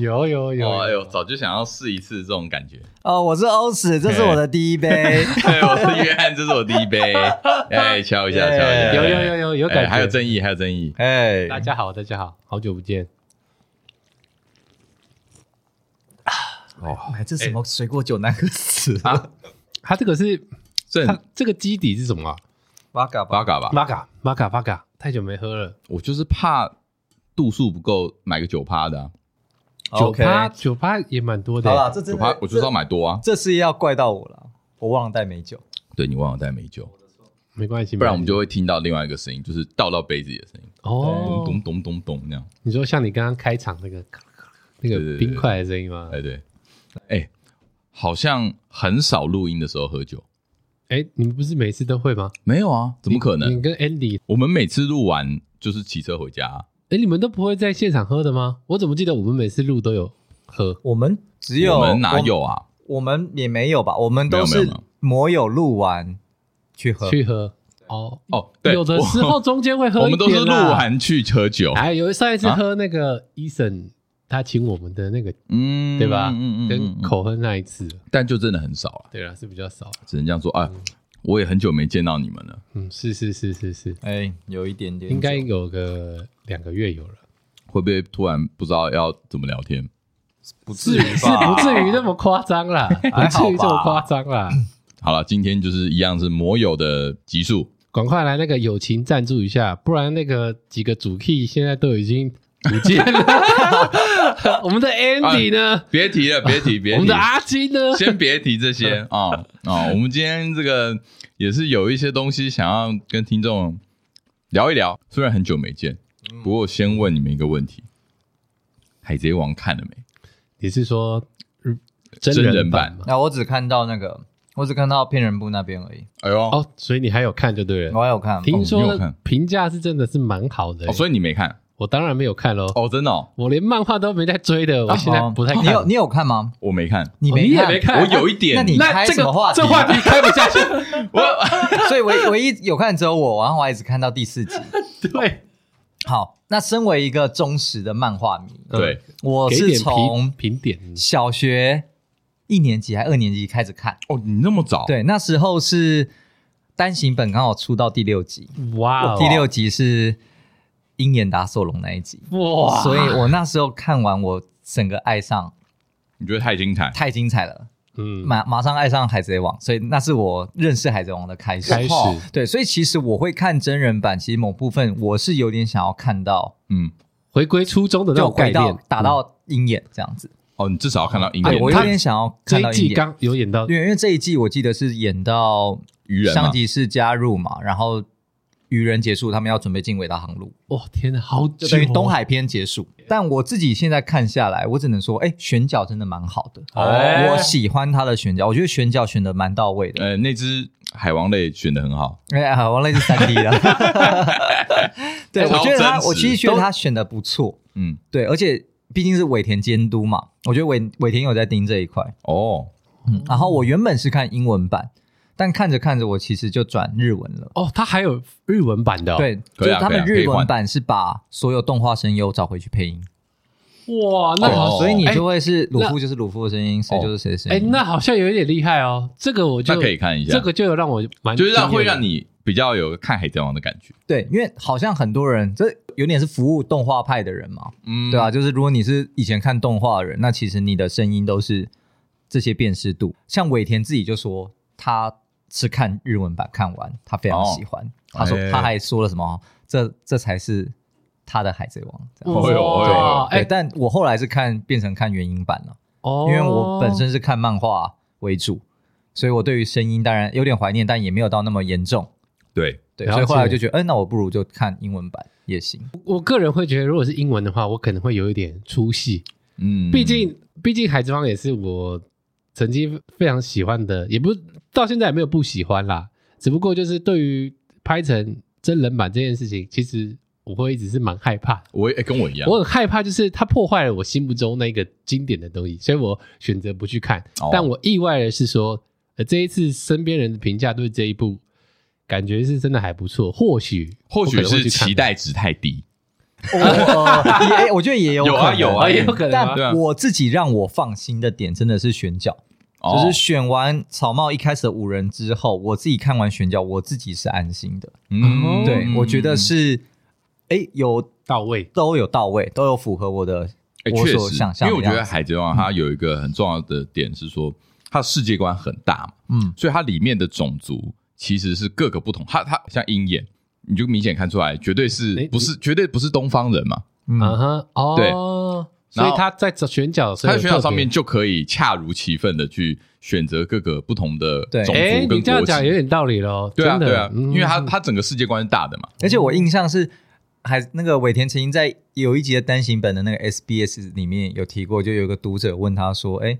呦，有有有，哎呦，早就想要试一次这种感觉。哦，我是欧史，这是我的第一杯。对，我是约翰，这是我第一杯。哎，敲一下，敲一下。有有有有有感觉，还有正义，还有正义。哎，大家好，大家好，好久不见。哦，哎，这什么水果酒那个词啊？它这个是这这个基底是什么啊？八嘎八嘎吧，八嘎八嘎八嘎，太久没喝了。我就是怕度数不够，买个九趴的、啊。九趴九趴也蛮多的。好了，这九趴我就是要买多啊。这是要怪到我了，我忘了带美酒。对，你忘了带美酒，没关系，不然我们就会听到另外一个声音，就是倒到杯子里的声音。哦，咚咚咚咚咚那样。你说像你刚刚开场那个那个冰块的声音吗？哎对。哎，好像很少录音的时候喝酒。哎，你们不是每次都会吗？没有啊，怎么可能？你，你跟 Andy，我们每次录完就是骑车回家啊。哎，你们都不会在现场喝的吗？我怎么记得我们每次录都有喝？我们只有我们哪有啊？我，我们也没有吧？我们都是摩友录完去喝去喝。哦哦，对，有的时候中间会喝。我们都是录完去喝酒。哎，有上一次喝那个 Eason。他请我们的那个，嗯，对吧？嗯嗯，跟口喝那一次，但就真的很少啊。对啊，是比较少，只能这样说啊。我也很久没见到你们了。嗯，是是是是是，哎，有一点点，应该有个两个月有了。会不会突然不知道要怎么聊天？不至于，是不至于那么夸张啦，不至于这么夸张啦。好了，今天就是一样是摩友的集数，赶快来那个友情赞助一下，不然那个几个主 key 现在都已经。不见了，我们的 Andy 呢？别提了，别提，别提。我们的阿金呢？先别提这些 啊啊！我们今天这个也是有一些东西想要跟听众聊一聊，虽然很久没见，不过先问你们一个问题：海贼王看了没？你是说真人版吗？那我只看到那个，我只看到骗人部那边而已。哎呦，哦，所以你还有看就对了。我还有看，听说评价是真的是蛮好的。哦，所以你没看。我当然没有看喽！哦，真的，我连漫画都没在追的，我现在不太看。你有你有看吗？我没看，你没你也没看，我有一点。那你开什么话题？这话题开不下去。我 所以唯唯一有看只有我，然后我还只看到第四集。对，好，那身为一个忠实的漫画迷，对，我是从评点小学一年级还二年级开始看。哦，你那么早？对，那时候是单行本刚好出到第六集。哇，第六集是。鹰眼打索隆那一集。哇，所以我那时候看完，我整个爱上，你觉得太精彩，太精彩了，嗯，马马上爱上海贼王，所以那是我认识海贼王的开始。开始对，所以其实我会看真人版，其实某部分我是有点想要看到，嗯，回归初衷的那种概念，打到鹰眼这样子。哦，你至少要看到鹰眼，我。有点想要看到鹰眼。刚有演到，因为因为这一季我记得是演到鱼人上集是加入嘛，然后。鱼人结束，他们要准备进伟大航路。哇，天哪，好久，就等于东海篇结束。但我自己现在看下来，我只能说，哎、欸，选角真的蛮好的。哦，我喜欢他的选角，我觉得选角选的蛮到位的。呃，那只海王类选的很好。哎、欸，海王类是三 D 的。对，我觉得他，我其实觉得他选的不错。嗯，对，而且毕竟是尾田监督嘛，我觉得尾尾田有在盯这一块。哦，嗯，然后我原本是看英文版。但看着看着，我其实就转日文了。哦，它还有日文版的。哦，对，就是他们日文版是把所有动画声优找回去配音。哇，那好，所以你就会是鲁夫就是鲁夫的声音，谁就是谁的声音。哎，那好像有一点厉害哦。这个我就可以看一下，这个就有让我蛮，就是让会让你比较有看海贼王的感觉。对，因为好像很多人这有点是服务动画派的人嘛，嗯，对吧？就是如果你是以前看动画的人，那其实你的声音都是这些辨识度。像尾田自己就说他。是看日文版看完，他非常喜欢。哦、他说他还说了什么？欸、这这才是他的海贼王。哦哟，对，但我后来是看变成看原音版了。哦，因为我本身是看漫画为主，所以我对于声音当然有点怀念，但也没有到那么严重。对对，所以后来就觉得，哎、欸，那我不如就看英文版也行。我个人会觉得，如果是英文的话，我可能会有一点出戏。嗯，毕竟毕竟海贼王也是我。曾经非常喜欢的，也不到现在也没有不喜欢啦。只不过就是对于拍成真人版这件事情，其实我会一直是蛮害怕。我也跟我一样，我很害怕，就是它破坏了我心目中那个经典的东西，所以我选择不去看。哦、但我意外的是说，呃，这一次身边人的评价对这一部感觉是真的还不错。或许或许是期待值太低。我也我觉得也有有啊有啊也有可能。但我自己让我放心的点真的是选角，就是选完草帽一开始的五人之后，我自己看完选角，我自己是安心的。嗯，对，我觉得是，哎，有到位，都有到位，都有符合我的我所想象。因为我觉得《海贼王》它有一个很重要的点是说，它的世界观很大嘛，嗯，所以它里面的种族其实是各个不同。它它像鹰眼。你就明显看出来，绝对是不是绝对不是东方人嘛？嗯哼，哦，对，所以他在选角，他在选角上面就可以恰如其分的去选择各个不同的种族跟国籍。你这样讲有点道理喽。对啊，对啊，因为他他整个世界观是大的嘛。而且我印象是，还那个尾田曾经在有一集的单行本的那个 SBS 里面有提过，就有个读者问他说：“哎。”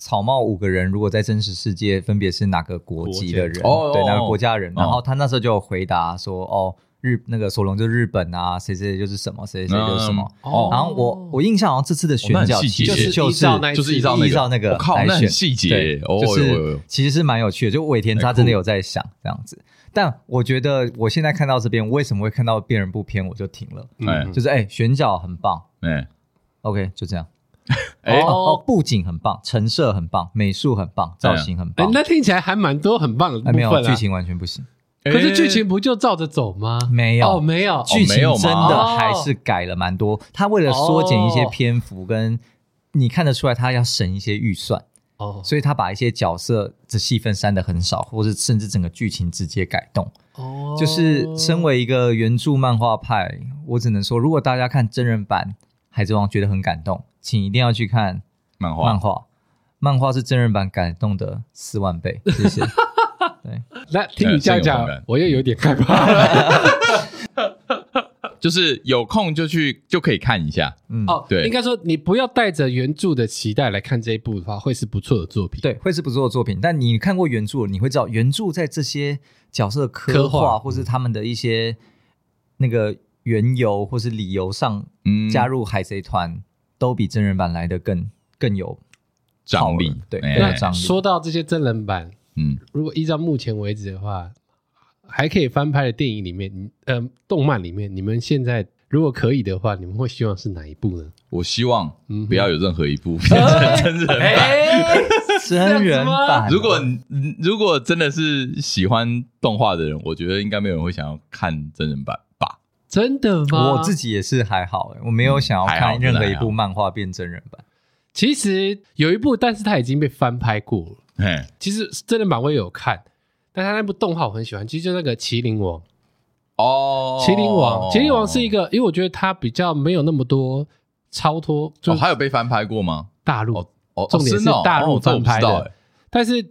草帽五个人，如果在真实世界分别是哪个国籍的人？哦，对，哪个国家人？然后他那时候就回答说：“哦，日那个索隆就是日本啊，谁谁就是什么，谁谁就是什么。”哦，然后我我印象好像这次的选角就是就是就是依照依照那个靠那很细节，就是其实是蛮有趣的。就尾田他真的有在想这样子，但我觉得我现在看到这边，为什么会看到辨人不偏，我就停了。嗯，就是哎，选角很棒。哎，OK，就这样。哎哦，布景很棒，陈设很棒，美术很棒，造型很棒。那听起来还蛮多很棒的部分。没有剧情完全不行。可是剧情不就照着走吗？没有哦，没有剧情真的还是改了蛮多。他为了缩减一些篇幅，跟你看得出来他要省一些预算哦，所以他把一些角色的戏份删的很少，或是甚至整个剧情直接改动。哦，就是身为一个原著漫画派，我只能说，如果大家看真人版《海贼王》觉得很感动。请一定要去看漫画，漫画，漫画是真人版感动的四万倍，谢谢。对，那听你这样讲，我又有点害怕。就是有空就去就可以看一下。嗯，哦，对，应该说你不要带着原著的期待来看这一部的话，会是不错的作品。对，会是不错的作品。但你看过原著，你会知道原著在这些角色刻画或是他们的一些那个缘由或是理由上，加入海贼团。都比真人版来的更更有张力，对，更有张力。说到这些真人版，嗯，如果依照目前为止的话，还可以翻拍的电影里面，呃，动漫里面，你们现在如果可以的话，你们会希望是哪一部呢？我希望不要有任何一部变成 真人版，真人版。如果如果真的是喜欢动画的人，我觉得应该没有人会想要看真人版吧。真的吗？我自己也是还好，我没有想要看任何一部漫画变真人版。其实有一部，但是它已经被翻拍过了。哎其实真人版我也有看，但他那部动画我很喜欢，其实就那个《麒麟王》哦，《麒麟王》《麒麟王》是一个，因为我觉得它比较没有那么多超脱。就还有被翻拍过吗？大陆哦，重点是大陆翻拍的。但是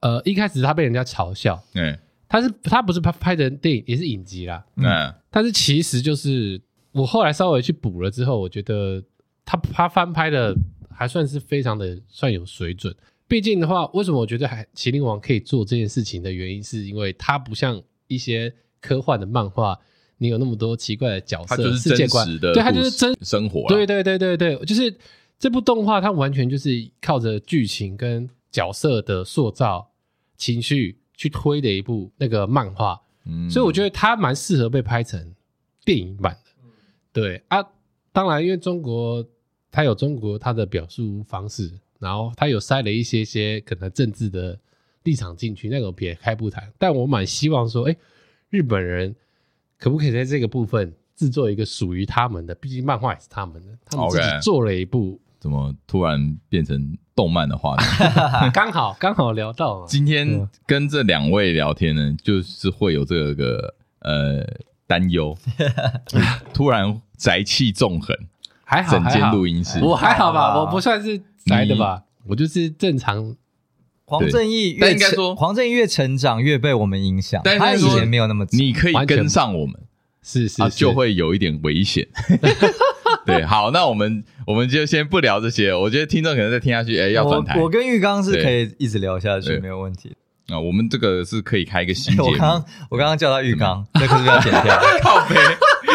呃，一开始他被人家嘲笑，嗯，他是他不是拍拍的电影，也是影集啦，嗯。但是其实就是我后来稍微去补了之后，我觉得他他翻拍的还算是非常的算有水准。毕竟的话，为什么我觉得还麒麟王可以做这件事情的原因，是因为它不像一些科幻的漫画，你有那么多奇怪的角色、世界观，对，它就是真生活。对对对对对，就是这部动画，它完全就是靠着剧情跟角色的塑造、情绪去推的一部那个漫画。嗯，所以我觉得它蛮适合被拍成电影版的，对啊，当然因为中国它有中国他的表述方式，然后他有塞了一些些可能政治的立场进去，那个撇开不谈。但我蛮希望说，哎，日本人可不可以在这个部分制作一个属于他们的？毕竟漫画也是他们的，他们自己做了一部，怎么突然变成动漫的话题？刚 好刚好聊到今天跟这两位聊天呢，就是会有这个呃担忧，突然宅气纵横，还好整间录音室，我还好吧，我不算是宅的吧，我就是正常。黄正义越应该说黄正义越成长越被我们影响，但他以前没有那么，你可以跟上我们，是是就会有一点危险。对，好，那我们我们就先不聊这些。我觉得听众可能再听下去，哎，要转台。我跟玉刚是可以一直聊下去，没有问题。啊，我们这个是可以开一个新节目。我刚我刚刚叫他玉刚，这可是要剪掉？靠北。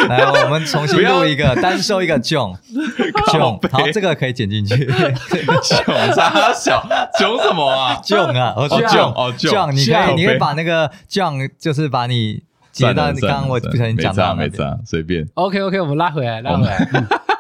来，我们重新录一个，单收一个 John，John，好，这个可以剪进去。John 啥小？John 什么啊？John 啊，哦 John，哦 John，你可以，你可以把那个 John，就是把你。截到你刚刚我不小心讲到没差，随便。OK OK，我们拉回来，拉回来，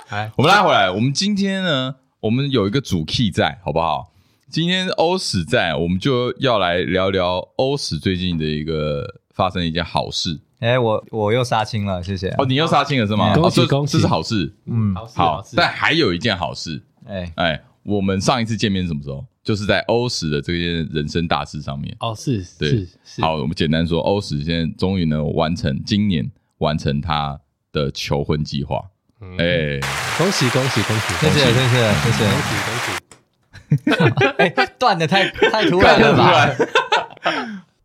来，我们拉回来。我们今天呢，我们有一个主 key 在，好不好？今天欧史在，我们就要来聊聊欧史最近的一个发生一件好事。哎，我我又杀青了，谢谢。哦，你又杀青了是吗？恭喜恭喜，这是好事。嗯，好。但还有一件好事，哎哎，我们上一次见面是什么时候？就是在欧史的这件人生大事上面。哦，是，对，是。好，我们简单说，欧史现在终于能完成今年完成他的求婚计划。哎，恭喜恭喜恭喜，谢谢谢谢谢谢，恭喜恭喜。哎，断的太太突然了吧？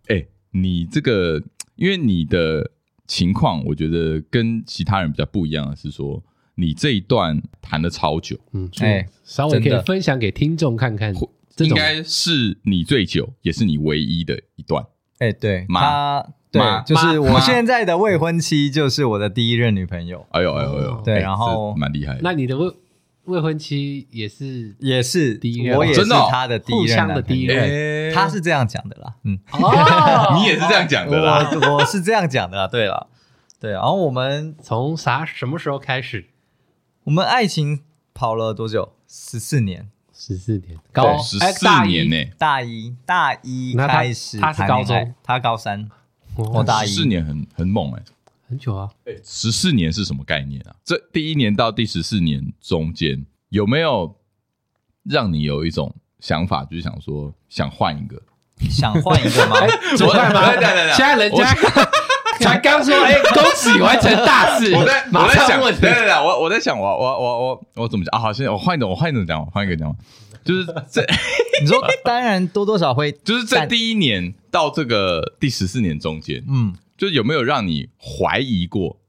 哎，你这个，因为你的情况，我觉得跟其他人比较不一样的是说，你这一段谈的超久，嗯，哎，稍微可以分享给听众看看，应该是你最久，也是你唯一的一段。哎，对，他，对，就是我现在的未婚妻，就是我的第一任女朋友。哎呦哎呦哎呦，对，然后蛮厉害的。那你的未未婚妻也是也是第一任，我也是他的第一任，的第一任，他是这样讲的啦，嗯，你也是这样讲的啦，我我是这样讲的啦，对了，对，然后我们从啥什么时候开始？我们爱情跑了多久？十四年，十四年，高十四年呢？大一大一开始，他是高中，他高三，我大一，十四年很很猛哎。很久啊，哎，十四年是什么概念啊？这第一年到第十四年中间有没有让你有一种想法，就是想说想换一个，想换一个吗？怎么换吗？现在人家 才刚说，哎，恭喜完成大事。我在我在想，对对对，我我在想，我我我我我怎么讲啊？好，现在我换一种，我换一种讲，换一个讲，就是这 你说，当然多多少会，就是这第一年到这个第十四年中间，嗯。就是有没有让你怀疑过，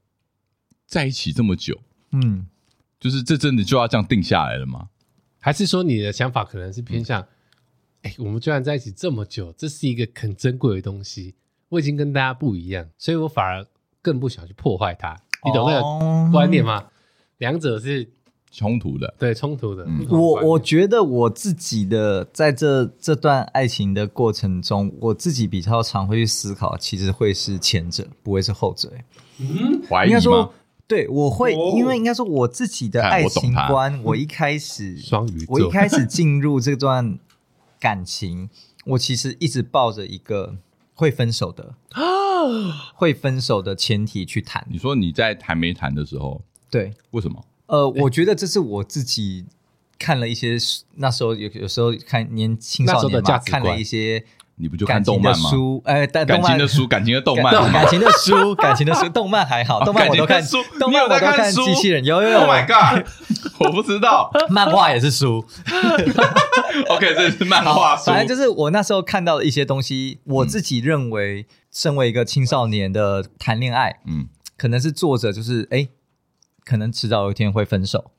在一起这么久，嗯，就是这真的就要这样定下来了吗？还是说你的想法可能是偏向，哎、嗯欸，我们居然在一起这么久，这是一个很珍贵的东西，我已经跟大家不一样，所以我反而更不想去破坏它。你懂那个观念吗？哦、两者是。冲突的，对冲突的。嗯、我我觉得我自己的在这这段爱情的过程中，我自己比较常会去思考，其实会是前者，不会是后者。嗯，怀疑吗？应该说，对，我会，哦、因为应该说我自己的爱情观，我，我一开始 双鱼，我一开始进入这段感情，我其实一直抱着一个会分手的啊，会分手的前提去谈。你说你在谈没谈的时候，对，为什么？呃，我觉得这是我自己看了一些，那时候有有时候看年轻少年嘛，看了一些，你不就看动漫吗？书，哎，但感情的书，感情的动漫，感情的书，感情的书，动漫还好，动漫我都看书，动漫我都看机器人，有有有，Oh my god，我不知道，漫画也是书，OK，这是漫画书，反正就是我那时候看到的一些东西，我自己认为，身为一个青少年的谈恋爱，嗯，可能是作者就是哎。可能迟早有一天会分手，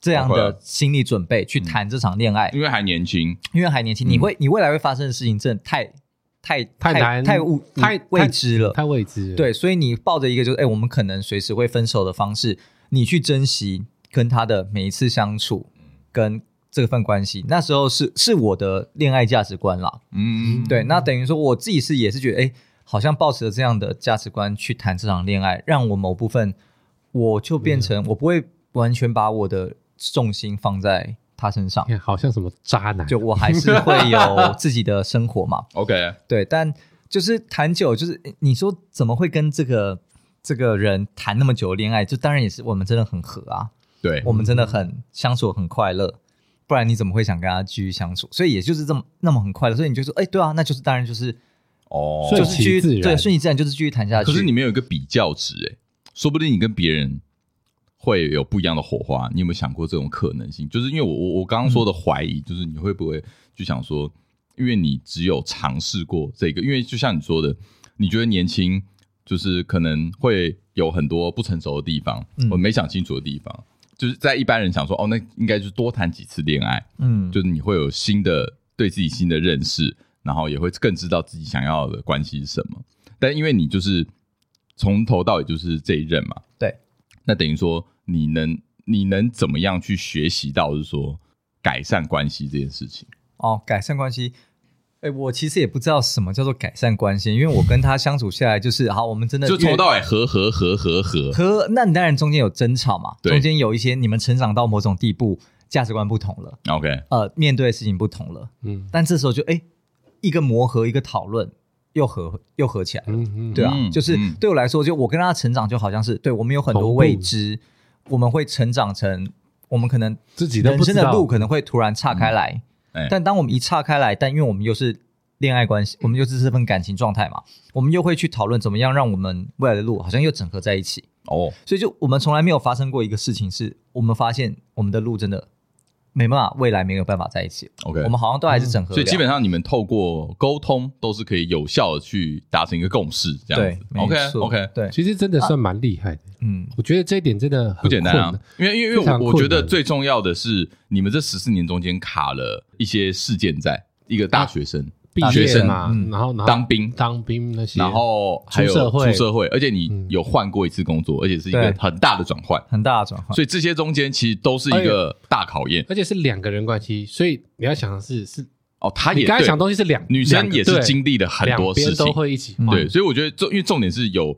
这样的心理准备去谈这场恋爱，因为还年轻，因为还年轻，你会你未来会发生的事情真的太太太难太未太未知了，太未知。对，所以你抱着一个就是哎，我们可能随时会分手的方式，你去珍惜跟他的每一次相处，跟这份关系。那时候是是我的恋爱价值观啦，嗯，对。那等于说我自己是也是觉得哎，好像抱持着这样的价值观去谈这场恋爱，让我某部分。我就变成我不会完全把我的重心放在他身上，好像什么渣男，就我还是会有自己的生活嘛。OK，对，但就是谈久，就是你说怎么会跟这个这个人谈那么久的恋爱？就当然也是我们真的很合啊，对，我们真的很相处很快乐，不然你怎么会想跟他继续相处？所以也就是这么那么很快乐，所以你就说，哎，对啊，那就是当然就是哦，就是继续对，顺其自然就是继续谈下去。可是你没有一个比较值，哎。说不定你跟别人会有不一样的火花，你有没有想过这种可能性？就是因为我我我刚刚说的怀疑，就是你会不会就想说，因为你只有尝试过这个，因为就像你说的，你觉得年轻就是可能会有很多不成熟的地方，我没想清楚的地方，就是在一般人想说，哦，那应该就是多谈几次恋爱，嗯，就是你会有新的对自己新的认识，然后也会更知道自己想要的关系是什么。但因为你就是。从头到尾就是这一任嘛，对，那等于说你能你能怎么样去学习到，就是说改善关系这件事情？哦，改善关系，哎，我其实也不知道什么叫做改善关系，因为我跟他相处下来就是 好，我们真的就从头到尾和和和和和。和。那你当然中间有争吵嘛，中间有一些你们成长到某种地步，价值观不同了，OK，呃，面对的事情不同了，嗯，但这时候就哎，一个磨合，一个讨论，又合又合起来了，嗯嗯，对啊，就是对我来说，就我跟他成长就好像是，对我们有很多未知，我们会成长成，我们可能自己人生的路可能会突然岔开来。但当我们一岔开来，但因为我们又是恋爱关系，我们又是这份感情状态嘛，我们又会去讨论怎么样让我们未来的路好像又整合在一起哦。所以就我们从来没有发生过一个事情，是我们发现我们的路真的没办法，未来没有办法在一起。OK，我们好像都还是整合。所以基本上你们透过沟通都是可以有效的去达成一个共识，这样子。OK OK，对，其实真的算蛮厉害的。嗯，我觉得这一点真的很不简单啊，因为因为因为我觉得最重要的是，你们这十四年中间卡了一些事件，在一个大学生毕业嘛，然后当兵。当兵那些，然后还有出社会，而且你有换过一次工作，而且是一个很大的转换，很大的转换，所以这些中间其实都是一个大考验，而且是两个人关系，所以你要想的是是哦，他也你刚才想东西是两女生也是经历了很多事情，都会一起对，所以我觉得重因为重点是有。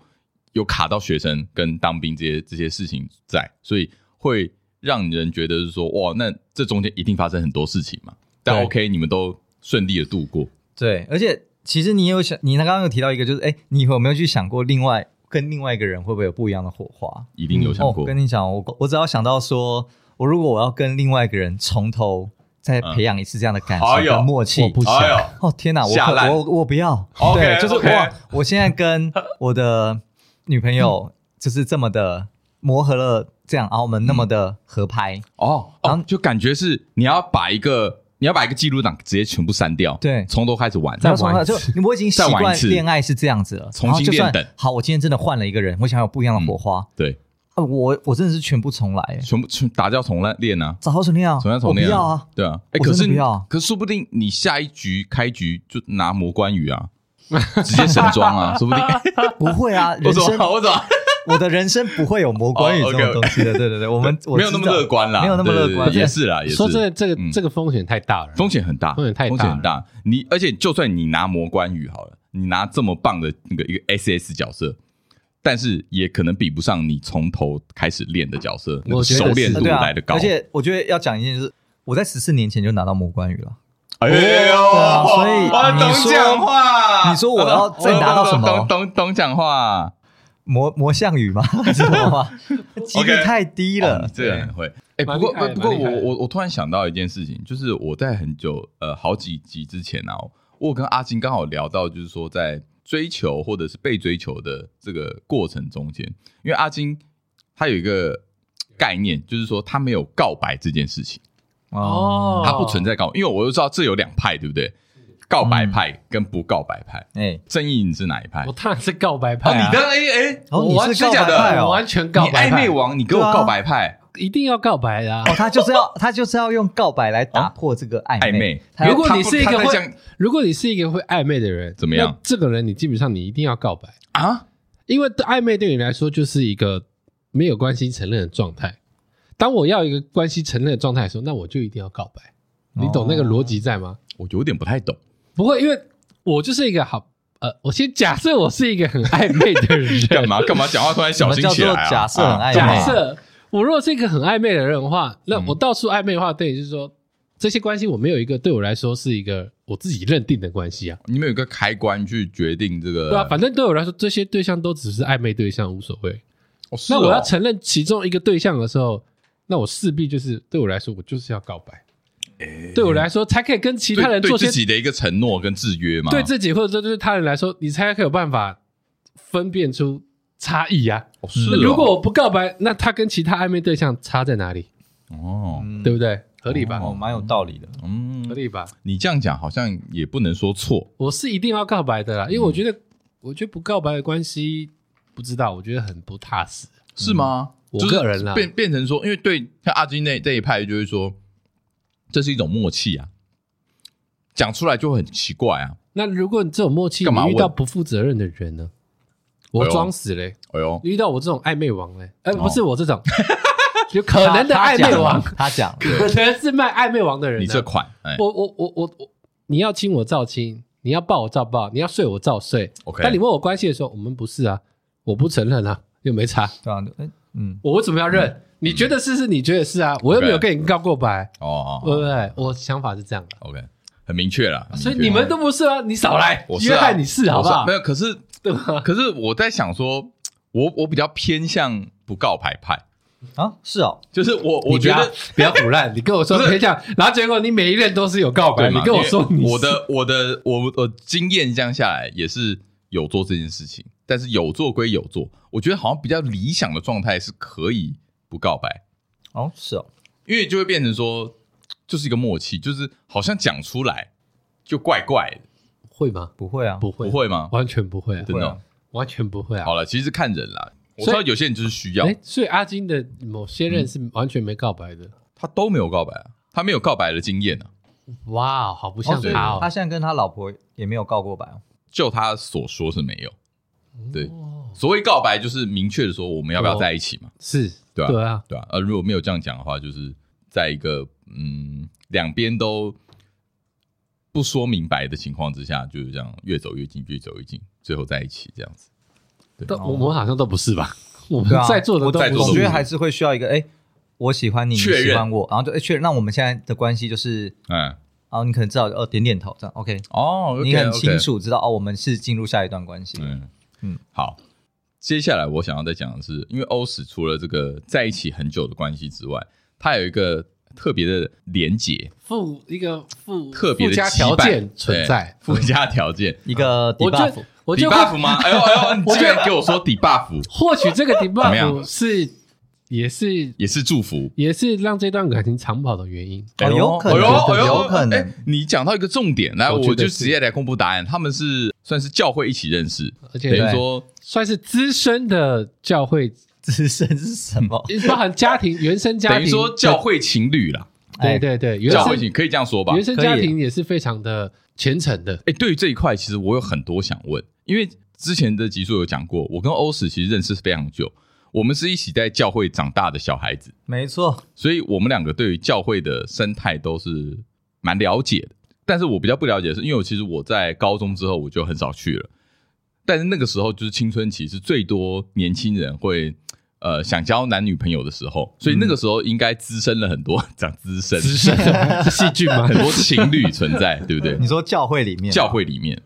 有卡到学生跟当兵这些这些事情在，所以会让人觉得是说，哇，那这中间一定发生很多事情嘛。但 OK，你们都顺利的度过。对，而且其实你有想，你刚刚有提到一个，就是哎，你有没有去想过，另外跟另外一个人会不会有不一样的火花？一定有想过。我跟你讲，我我只要想到说，我如果我要跟另外一个人从头再培养一次这样的感情跟默契，我不想。哦天哪，我我我不要。对，就是我我现在跟我的。女朋友 就是这么的磨合了，这样，然后我们那么的合拍哦，然后就感觉是你要把一个你要把一个记录档直接全部删掉，对，从头开始玩，再玩一次，就我已经习惯恋爱是这样子了，重新练等。好，我今天真的换了一个人，我想有不一样的火花，对，呃，我我真的是全部重来，全部全打掉重来练啊，打掉重练啊，重来重练，不要啊，对啊，哎，可是不要，可是说不定你下一局开局就拿魔关羽啊，直接神装啊，说不定。不会啊，人生我怎么？我的人生不会有魔关羽这种东西的，对对对，我们没有那么乐观啦，没有那么乐观，也是啦，也是。说真的，这个这个风险太大了，风险很大，风险太大，风险很大。你而且就算你拿魔关羽好了，你拿这么棒的那个一个 SS 角色，但是也可能比不上你从头开始练的角色，那个熟练度来的高。而且我觉得要讲一件事，我在十四年前就拿到魔关羽了。哎呦，所以你说讲话，你说我要再拿到什么？懂懂懂讲话。魔魔项羽吗？还 是什么吗？几率太低了。这个很会。哎，不过不过我我我突然想到一件事情，就是我在很久呃好几集之前啊，我跟阿金刚好聊到，就是说在追求或者是被追求的这个过程中间，因为阿金他有一个概念，就是说他没有告白这件事情哦，他不存在告，因为我都知道这有两派，对不对？告白派跟不告白派，哎，正义你是哪一派？我当然是告白派。你的哎哎，你是假的，完全告白。暧昧王，你给我告白派，一定要告白的。哦，他就是要 他就是要用告白来打破这个暧昧。如果你是一个会，如果你是一个会暧昧的人，怎么样？这个人你基本上你一定要告白啊，因为暧昧对你来说就是一个没有关系承认的状态。当我要一个关系承认的状态的时候，那我就一定要告白。你懂那个逻辑在吗？我有点不太懂。不会，因为我就是一个好呃，我先假设我是一个很暧昧的人，干嘛干嘛讲话突然小心起来啊？假设很暧昧，假设我如果是一个很暧昧的人的话，那我到处暧昧的话，对，就是说这些关系我没有一个对我来说是一个我自己认定的关系啊。你们有一个开关去决定这个？对啊，反正对我来说，这些对象都只是暧昧对象，无所谓。那我要承认其中一个对象的时候，那我势必就是对我来说，我就是要告白。对我来说，才可以跟其他人做些自己的一个承诺跟制约嘛。对自己或者说对他人来说，你才可以有办法分辨出差异呀。是，如果我不告白，那他跟其他暧昧对象差在哪里？哦，对不对？合理吧？哦，蛮有道理的。嗯，合理吧？你这样讲好像也不能说错。我是一定要告白的啦，因为我觉得，我觉得不告白的关系，不知道，我觉得很不踏实。是吗？我个人啦，变变成说，因为对像阿金那这一派，就是说。这是一种默契啊，讲出来就会很奇怪啊。那如果你这种默契，你遇到不负责任的人呢？我装死嘞！哎呦，遇到我这种暧昧王嘞？哎，不是我这种，有可能的暧昧王。他讲，可能是卖暧昧王的人。你这款，我我我我我你要亲我照亲，你要抱我照抱，你要睡我照睡。OK，但你问我关系的时候，我们不是啊，我不承认啊，又没差。对啊，嗯，我为什么要认？嗯、你觉得是是，你觉得是啊，我又没有跟你告过白。哦，对不对？我想法是这样的。OK，很明确了。所以你们都不是啊，你少来。我是啊，约翰你是好不好？没有，可是对吧？可是我在想说，我我比较偏向不告白派。啊，是哦，就是我，我觉得比较腐烂。你跟我说可以这样，然后结果你每一任都是有告白。你跟我说你，我的我的我我经验这样下来也是有做这件事情，但是有做归有做，我觉得好像比较理想的状态是可以不告白。哦，是哦，因为就会变成说，就是一个默契，就是好像讲出来就怪怪的，会吗？不会啊，不会，不会吗？完全不会啊，真的，完全不会啊。好了，其实看人啦。我知道有些人就是需要，哎，所以阿金的某些人是完全没告白的，他都没有告白啊，他没有告白的经验啊。哇，好不像他哦。他现在跟他老婆也没有告过白哦，就他所说是没有。对，所谓告白就是明确的说我们要不要在一起嘛？是，对啊，对啊，对啊。呃，如果没有这样讲的话，就是在一个嗯两边都不说明白的情况之下，就是这样越走越近，越走越近，最后在一起这样子。但我们好像都不是吧？我们在座的都不是，我觉得还是会需要一个哎，我喜欢你，你喜欢我，然后就哎确认。那我们现在的关系就是，嗯，然后你可能知道哦，点点头这样，OK，哦，你很清楚知道哦，我们是进入下一段关系。嗯嗯，好。接下来我想要再讲的是，因为欧史除了这个在一起很久的关系之外，他有一个特别的连结，附一个附特别的条件存在，附加条件一个 debuff。我 debuff 吗？哎呦哎呦，你居然给我说 debuff，或许这个 debuff 是也是也是祝福，也是让这段感情长跑的原因。哦，有可能，有可能。你讲到一个重点，来，我就直接来公布答案。他们是算是教会一起认识，而且等于说算是资深的教会。资深是什么？包含家庭原生家庭，等于说教会情侣啦。对对对，教会情可以这样说吧？原生家庭也是非常的虔诚的。哎，对于这一块，其实我有很多想问。因为之前的集数有讲过，我跟欧史其实认识非常久，我们是一起在教会长大的小孩子，没错，所以我们两个对于教会的生态都是蛮了解的。但是我比较不了解的是，因为我其实我在高中之后我就很少去了，但是那个时候就是青春期，是最多年轻人会呃想交男女朋友的时候，所以那个时候应该滋生了很多 讲滋生滋生 细菌吗？很多情侣存在，对不对？你说教会里面，教会里面，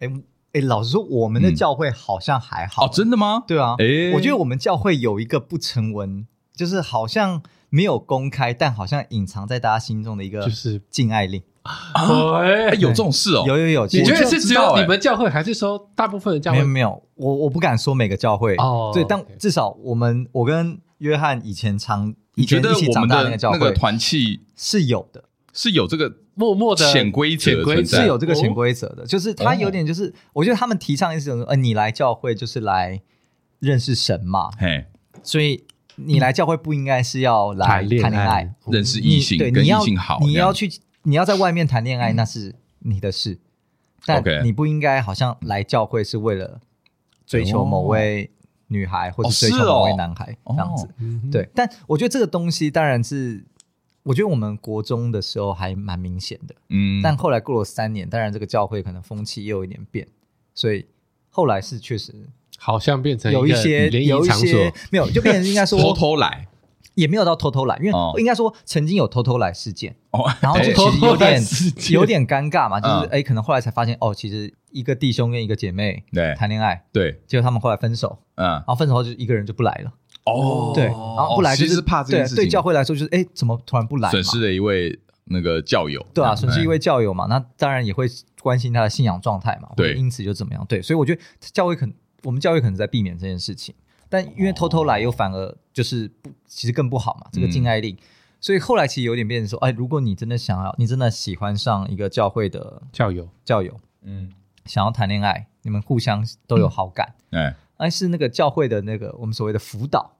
哎。哎，老实说，我们的教会好像还好哦。真的吗？对啊，哎，我觉得我们教会有一个不成文，就是好像没有公开，但好像隐藏在大家心中的一个，就是禁爱令啊。有这种事哦？有有有。你觉得是只有你们教会，还是说大部分的教会？没有没有，我我不敢说每个教会哦。对，但至少我们，我跟约翰以前常以前一起长大的那个教会，那个团契是有的，是有这个。默默的潜规则是有这个潜规则的，就是他有点就是，我觉得他们提倡一种，呃，你来教会就是来认识神嘛，嘿，所以你来教会不应该是要来谈恋爱、认识异性、跟异性好，你要去，你要在外面谈恋爱那是你的事，但你不应该好像来教会是为了追求某位女孩或者追求某位男孩这样子，对，但我觉得这个东西当然是。我觉得我们国中的时候还蛮明显的，嗯，但后来过了三年，当然这个教会可能风气又有一点变，所以后来是确实好像变成有一些有一些没有，就变成应该说 偷偷来，也没有到偷偷来，因为应该说曾经有偷偷来事件，哦，然后就其实有点有点尴尬嘛，就是哎，可能后来才发现哦，其实一个弟兄跟一个姐妹对谈恋爱，对，结果他们后来分手，嗯，然后分手后就一个人就不来了。哦，对，然后不来就是怕这件事情。对教会来说，就是哎，怎么突然不来？损失了一位那个教友，对啊，损失一位教友嘛，那当然也会关心他的信仰状态嘛。对，因此就怎么样？对，所以我觉得教会可能，我们教会可能在避免这件事情，但因为偷偷来又反而就是不，其实更不好嘛。这个禁爱令，所以后来其实有点变成说，哎，如果你真的想要，你真的喜欢上一个教会的教友，教友，嗯，想要谈恋爱，你们互相都有好感，哎，但是那个教会的那个我们所谓的辅导。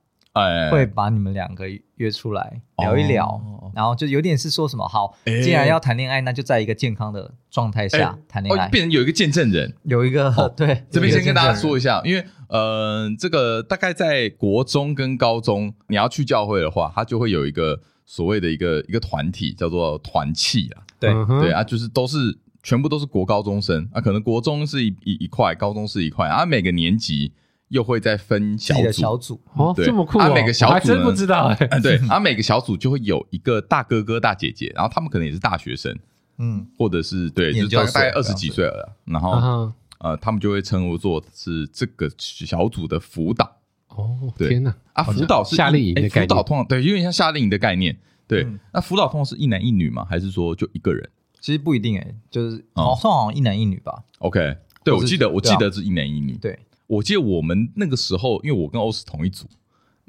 会把你们两个约出来聊一聊，然后就有点是说什么好，既然要谈恋爱，那就在一个健康的状态下谈恋爱，变成有一个见证人，有一个 对，这边先跟大家说一下，因为呃，这个大概在国中跟高中，你要去教会的话，它就会有一个所谓的一个一个团体，叫做团契啊。对。对啊，就是都是全部都是国高中生啊，可能国中是一一一块，高中是一块啊，每个年级又会再分小组，小组哦，对这么酷啊，每个小组还真不知道哎、欸，对 啊，每个小组就会有一个大哥哥、大姐姐，然后他们可能也是大学生，嗯，或者是对，就是大概二十几岁了，然后、uh-huh. 呃，他们就会称呼作是这个小组的辅导。哦，天哪！啊，辅导是夏令营的概念，辅导通常对，有点像夏令营的概念。对，嗯、那辅导通常是一男一女吗？还是说就一个人？其实不一定诶、欸，就是好像好像一男一女吧。OK，对，我记得我记得是一男一女。对，我记得我们那个时候，因为我跟欧斯同一组、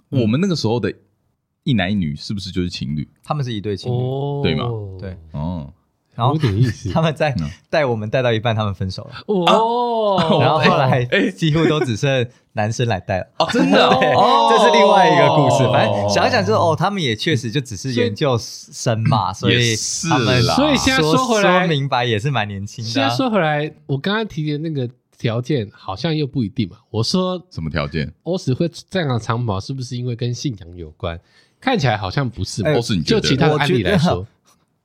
嗯，我们那个时候的一男一女是不是就是情侣？他们是一对情侣，哦、对吗？对，哦。然后点意思，他们在带我们带到一半，他们分手了。哦，然后后来几乎都只剩男生来带了。哦，真的哦，这是另外一个故事。反正想一想，就是哦，他们也确实就只是研究生嘛，所以他们所以现在说回来，说明白也是蛮年轻的。现在说回来，我刚刚提的那个条件好像又不一定嘛。我说什么条件？欧史会站上长跑，是不是因为跟信仰有关？看起来好像不是。欧史，你就其他的案例来说，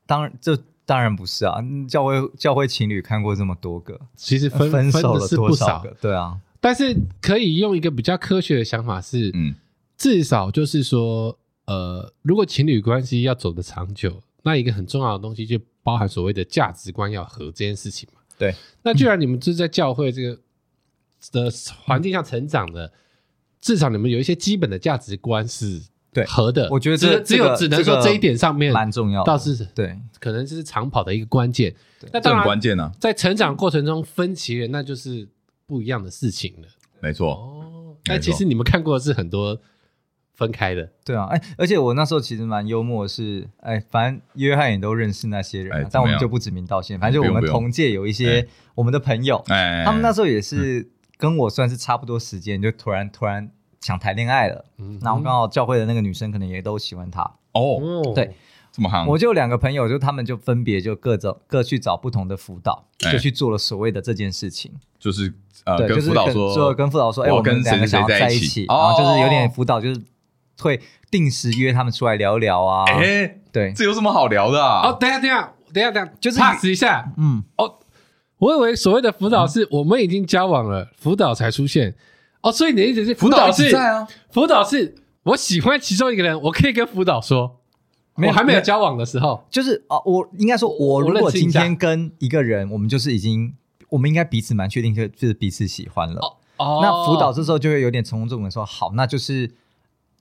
当然这。当然不是啊，教会教会情侣看过这么多个，其实分分手了不少个？对啊，但是可以用一个比较科学的想法是，嗯，至少就是说，呃，如果情侣关系要走得长久，那一个很重要的东西就包含所谓的价值观要合这件事情嘛。对，那既然你们是在教会这个的环境下成长的，至少你们有一些基本的价值观是。对，合的，我觉得只只有只能说这一点上面蛮重要，倒是对，可能这是长跑的一个关键。那当然关键呢，在成长过程中分歧了，那就是不一样的事情了。没错。哦，但其实你们看过的是很多分开的，对啊，哎，而且我那时候其实蛮幽默的是，哎，反正约翰也都认识那些人，但我们就不指名道姓，反正就我们同届有一些我们的朋友，哎，他们那时候也是跟我算是差不多时间，就突然突然。想谈恋爱了，嗯，然后刚好教会的那个女生可能也都喜欢他。哦，对，这么好。我就两个朋友，就他们就分别就各找各去找不同的辅导，欸，就去做了所谓的这件事情，就是呃，对，跟辅导说，就跟辅导说，哎，欸，我们两个想要在一起，然后就是有点辅导，就是会定时约他们出来聊聊啊，哎，欸，对，这有什么好聊的啊？哦，等下等下等下等下，就是 pass 一下，嗯，哦，我以为所谓的辅导是我们已经交往了，辅导才出现。哦，所以你的意思是辅导是在啊？辅导是我喜欢其中一个人，我可以跟辅导说，我还没有交往的时候，就是哦，我应该说，我如果今天跟一个人，我们就是已经，我们应该彼此蛮确定，就就是彼此喜欢了。哦，那辅导这时候就会有点从众的说，好，那就是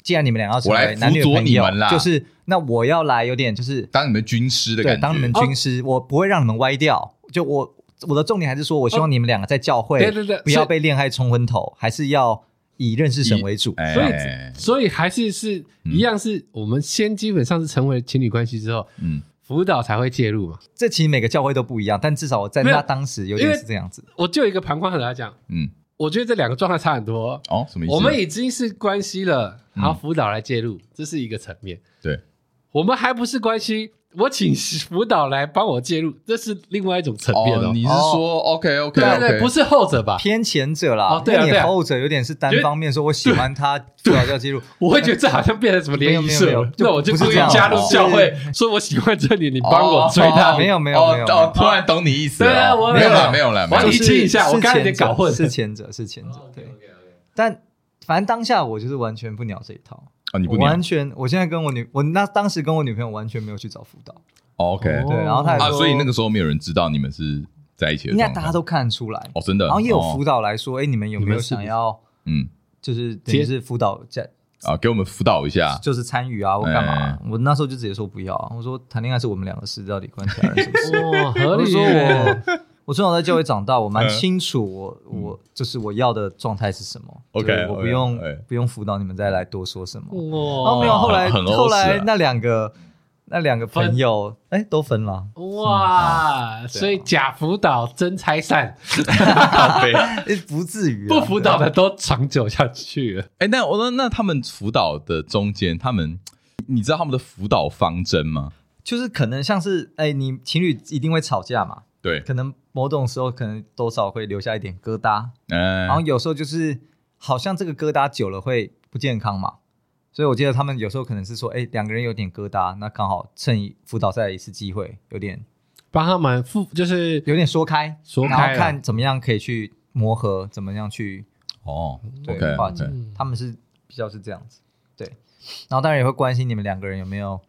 既然你们两个要成为男女朋友，就是那我要来有点就是当你们军师的感觉，对，当你们军师，我不会让你们歪掉，就我。我的重点还是说，我希望你们两个在教会，对对对，不要被恋爱冲昏头，还是要以认识神为主。所以，所以还是是一样，是我们先基本上是成为情侣关系之后，嗯，辅导才会介入嘛。这其实每个教会都不一样，但至少我在那当时有点是这样子。我就一个旁观者来讲，嗯，我觉得这两个状态差很多。哦，什么意思？我们已经是关系了，然后辅导来介入，这是一个层面。对，我们还不是关系。我请辅导来帮我介入，这是另外一种层面哦。你是说，OK OK，对对，不是后者吧？偏前者啦。哦，对啊。后者有点是单方面说，我喜欢他，辅导要介入。我会觉得这好像变成什么联谊社，那我就故意加入教会，说我喜欢这里，你帮我追他。没有没有没有，突然懂你意思了。对啊，我没有了没有了，我理清一下，我刚才有点搞混。是前者是前者，对。但反正当下我就是完全不鸟这一套啊！你不完全，我现在跟我女，我那当时跟我女朋友完全没有去找辅导。OK，对，然后他啊，所以那个时候没有人知道你们是在一起的，应该大家都看得出来哦，真的。然后也有辅导来说，哎，你们有没有想要，嗯，就是等于是辅导在啊，给我们辅导一下，就是参与啊，或干嘛？我那时候就直接说不要，我说谈恋爱是我们两个事，到底关其他人什么事？哇，合理。说我我从小在教会长大，我蛮清楚，我我就是我要的状态是什么。OK，我不用不用辅导你们再来多说什么。哦，没有，后来后来那两个。那两个朋友，哎、欸，都分了。哇，嗯啊、所以假辅导真拆散 不至于。不辅导的都长久下去了。哎、欸，那我说，那他们辅导的中间，他们，你知道他们的辅导方针吗？就是可能像是，哎、欸，你情侣一定会吵架嘛？对，可能某种时候，可能多少会留下一点疙瘩。嗯，然后有时候就是，好像这个疙瘩久了会不健康嘛。所以我记得他们有时候可能是说，哎，两个人有点疙瘩，那刚好趁辅导赛一次机会，有点帮他们复，就是有点说开，说开，然后看怎么样可以去磨合，怎么样去哦，对化解。他们是比较是这样子，对。然后当然也会关心你们两个人有没有，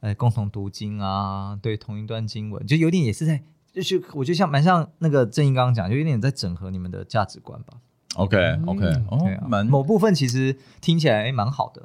呃，共同读经啊，对同一段经文，就有点也是在，就是我觉得像蛮像那个正音刚刚讲，就有点在整合你们的价值观吧。OK OK，哦，蛮某部分其实听起来蛮好的。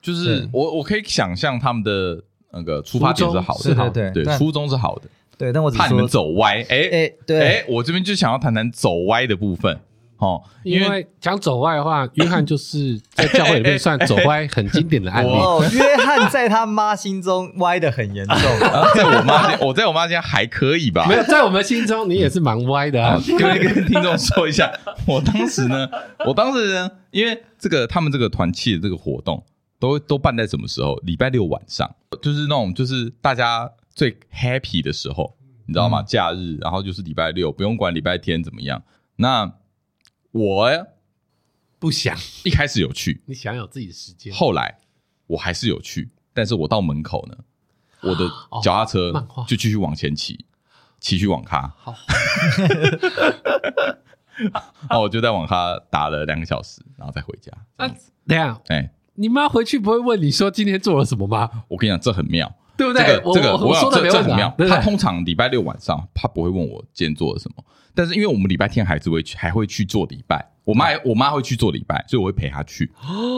就是我我可以想象他们的那个出发点是好的，对对对，初衷是好的。对，但我怕你们走歪。哎哎，对，哎，我这边就想要谈谈走歪的部分。哦，因为讲走歪的话，约翰就是在教会里面算走歪很经典的案例。哦，约翰在他妈心中歪的很严重，在我妈，我在我妈家还可以吧？没有，在我们心中你也是蛮歪的啊。跟跟听众说一下，我当时呢，我当时呢，因为这个他们这个团契的这个活动。都都办在什么时候？礼拜六晚上，就是那种就是大家最 happy 的时候，你知道吗？嗯、假日，然后就是礼拜六，不用管礼拜天怎么样。那我不想一开始有去，你想有自己的时间。后来我还是有去，但是我到门口呢，我的脚踏车就继续往前骑，骑去网咖。好，那 我就在网咖打了两个小时，然后再回家。啊，等下，哎。你妈回去不会问你说今天做了什么吗？我跟你讲，这很妙，对不对？这个这个，我说的这很妙。对他通常礼拜六晚上，他不会问我今天做了什么。但是因为我们礼拜天还是会去，还会去做礼拜。我妈我妈会去做礼拜，所以我会陪她去。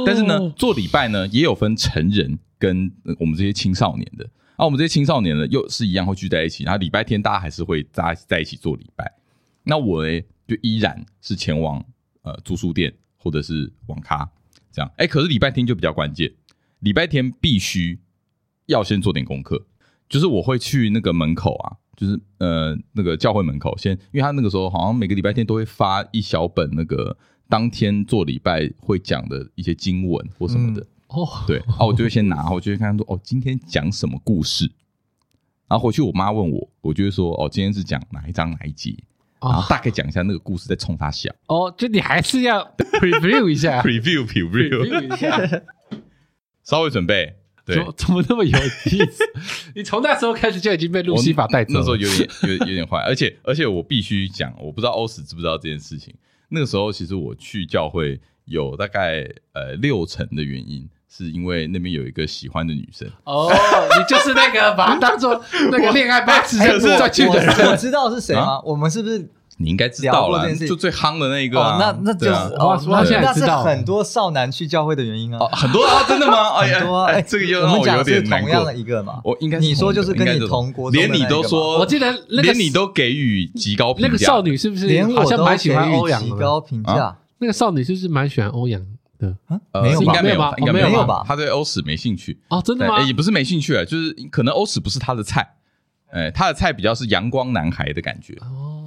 但是呢，做礼拜呢也有分成人跟我们这些青少年的。啊，我们这些青少年呢又是一样会聚在一起。然后礼拜天大家还是会大家在一起做礼拜。那我呢就依然是前往呃租书店或者是网咖。这样，哎，可是礼拜天就比较关键，礼拜天必须要先做点功课，就是我会去那个门口啊，就是呃那个教会门口先，因为他那个时候好像每个礼拜天都会发一小本那个当天做礼拜会讲的一些经文或什么的，哦，对，然后我就会先拿，我就会看说，哦，今天讲什么故事，然后回去我妈问我，我就会说，哦，今天是讲哪一章哪一节。然后大概讲一下那个故事，再冲他笑。哦，就你还是要 preview 一下，preview preview 一下，稍微准备。对，怎么那么有意思？你从那时候开始就已经被路西法带走了。那时候有点有有点坏，而且而且我必须讲，我不知道欧史知不知道这件事情。那个时候其实我去教会有大概呃六成的原因。是因为那边有一个喜欢的女生哦，你就是那个把她当做那个恋爱巴士载去的人。我知道是谁吗？我们是不是？你应该知道了，就最夯的那一个。那那就是哦，他现在知道很多少男去教会的原因啊。很多啊，真的吗？很多啊，这个又让我有点难过。同样的一个嘛，我应该你说就是跟你同国，连你都说，我记得连你都给予极高评价。那个少女是不是连好像蛮喜欢欧阳？极高评价。那个少女是不是蛮喜欢欧阳？对啊，没有？应该没有吧？应该没有吧？他对欧史没兴趣哦，真的吗？也不是没兴趣啊，就是可能欧史不是他的菜，哎，他的菜比较是阳光男孩的感觉。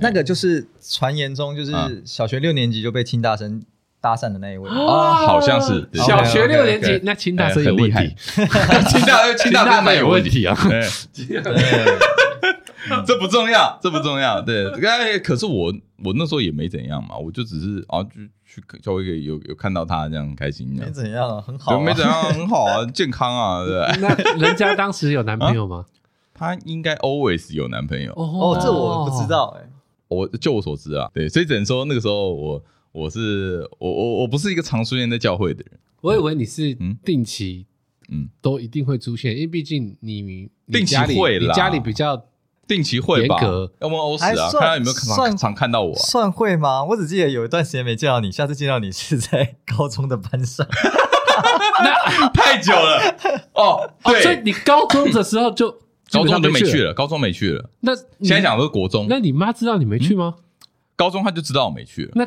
哦，那个就是传言中就是小学六年级就被亲大生搭讪的那一位。哦，好像是小学六年级，那亲大生有问题，亲大亲大生有问题啊。对，这不重要，这不重要。对，哎，可是我我那时候也没怎样嘛，我就只是啊就。去教会有有看到他这样很开心，没怎样，很好，没怎样，很好啊，健康啊，对。那人家当时有男朋友吗？他应该 always 有男朋友。哦，这我不知道哎，我就我所知啊，对，所以只能说那个时候我我是我我我不是一个常出现在教会的人，我以为你是定期嗯都一定会出现，因为毕竟你定期会啦，你家里比较。定期会吧，要么欧史啊，看看有没有常常看到我。算会吗？我只记得有一段时间没见到你，下次见到你是在高中的班上，那太久了哦。对，所以你高中的时候就高中就没去了，高中没去了。那现在讲的是国中，那你妈知道你没去吗？高中她就知道我没去了。那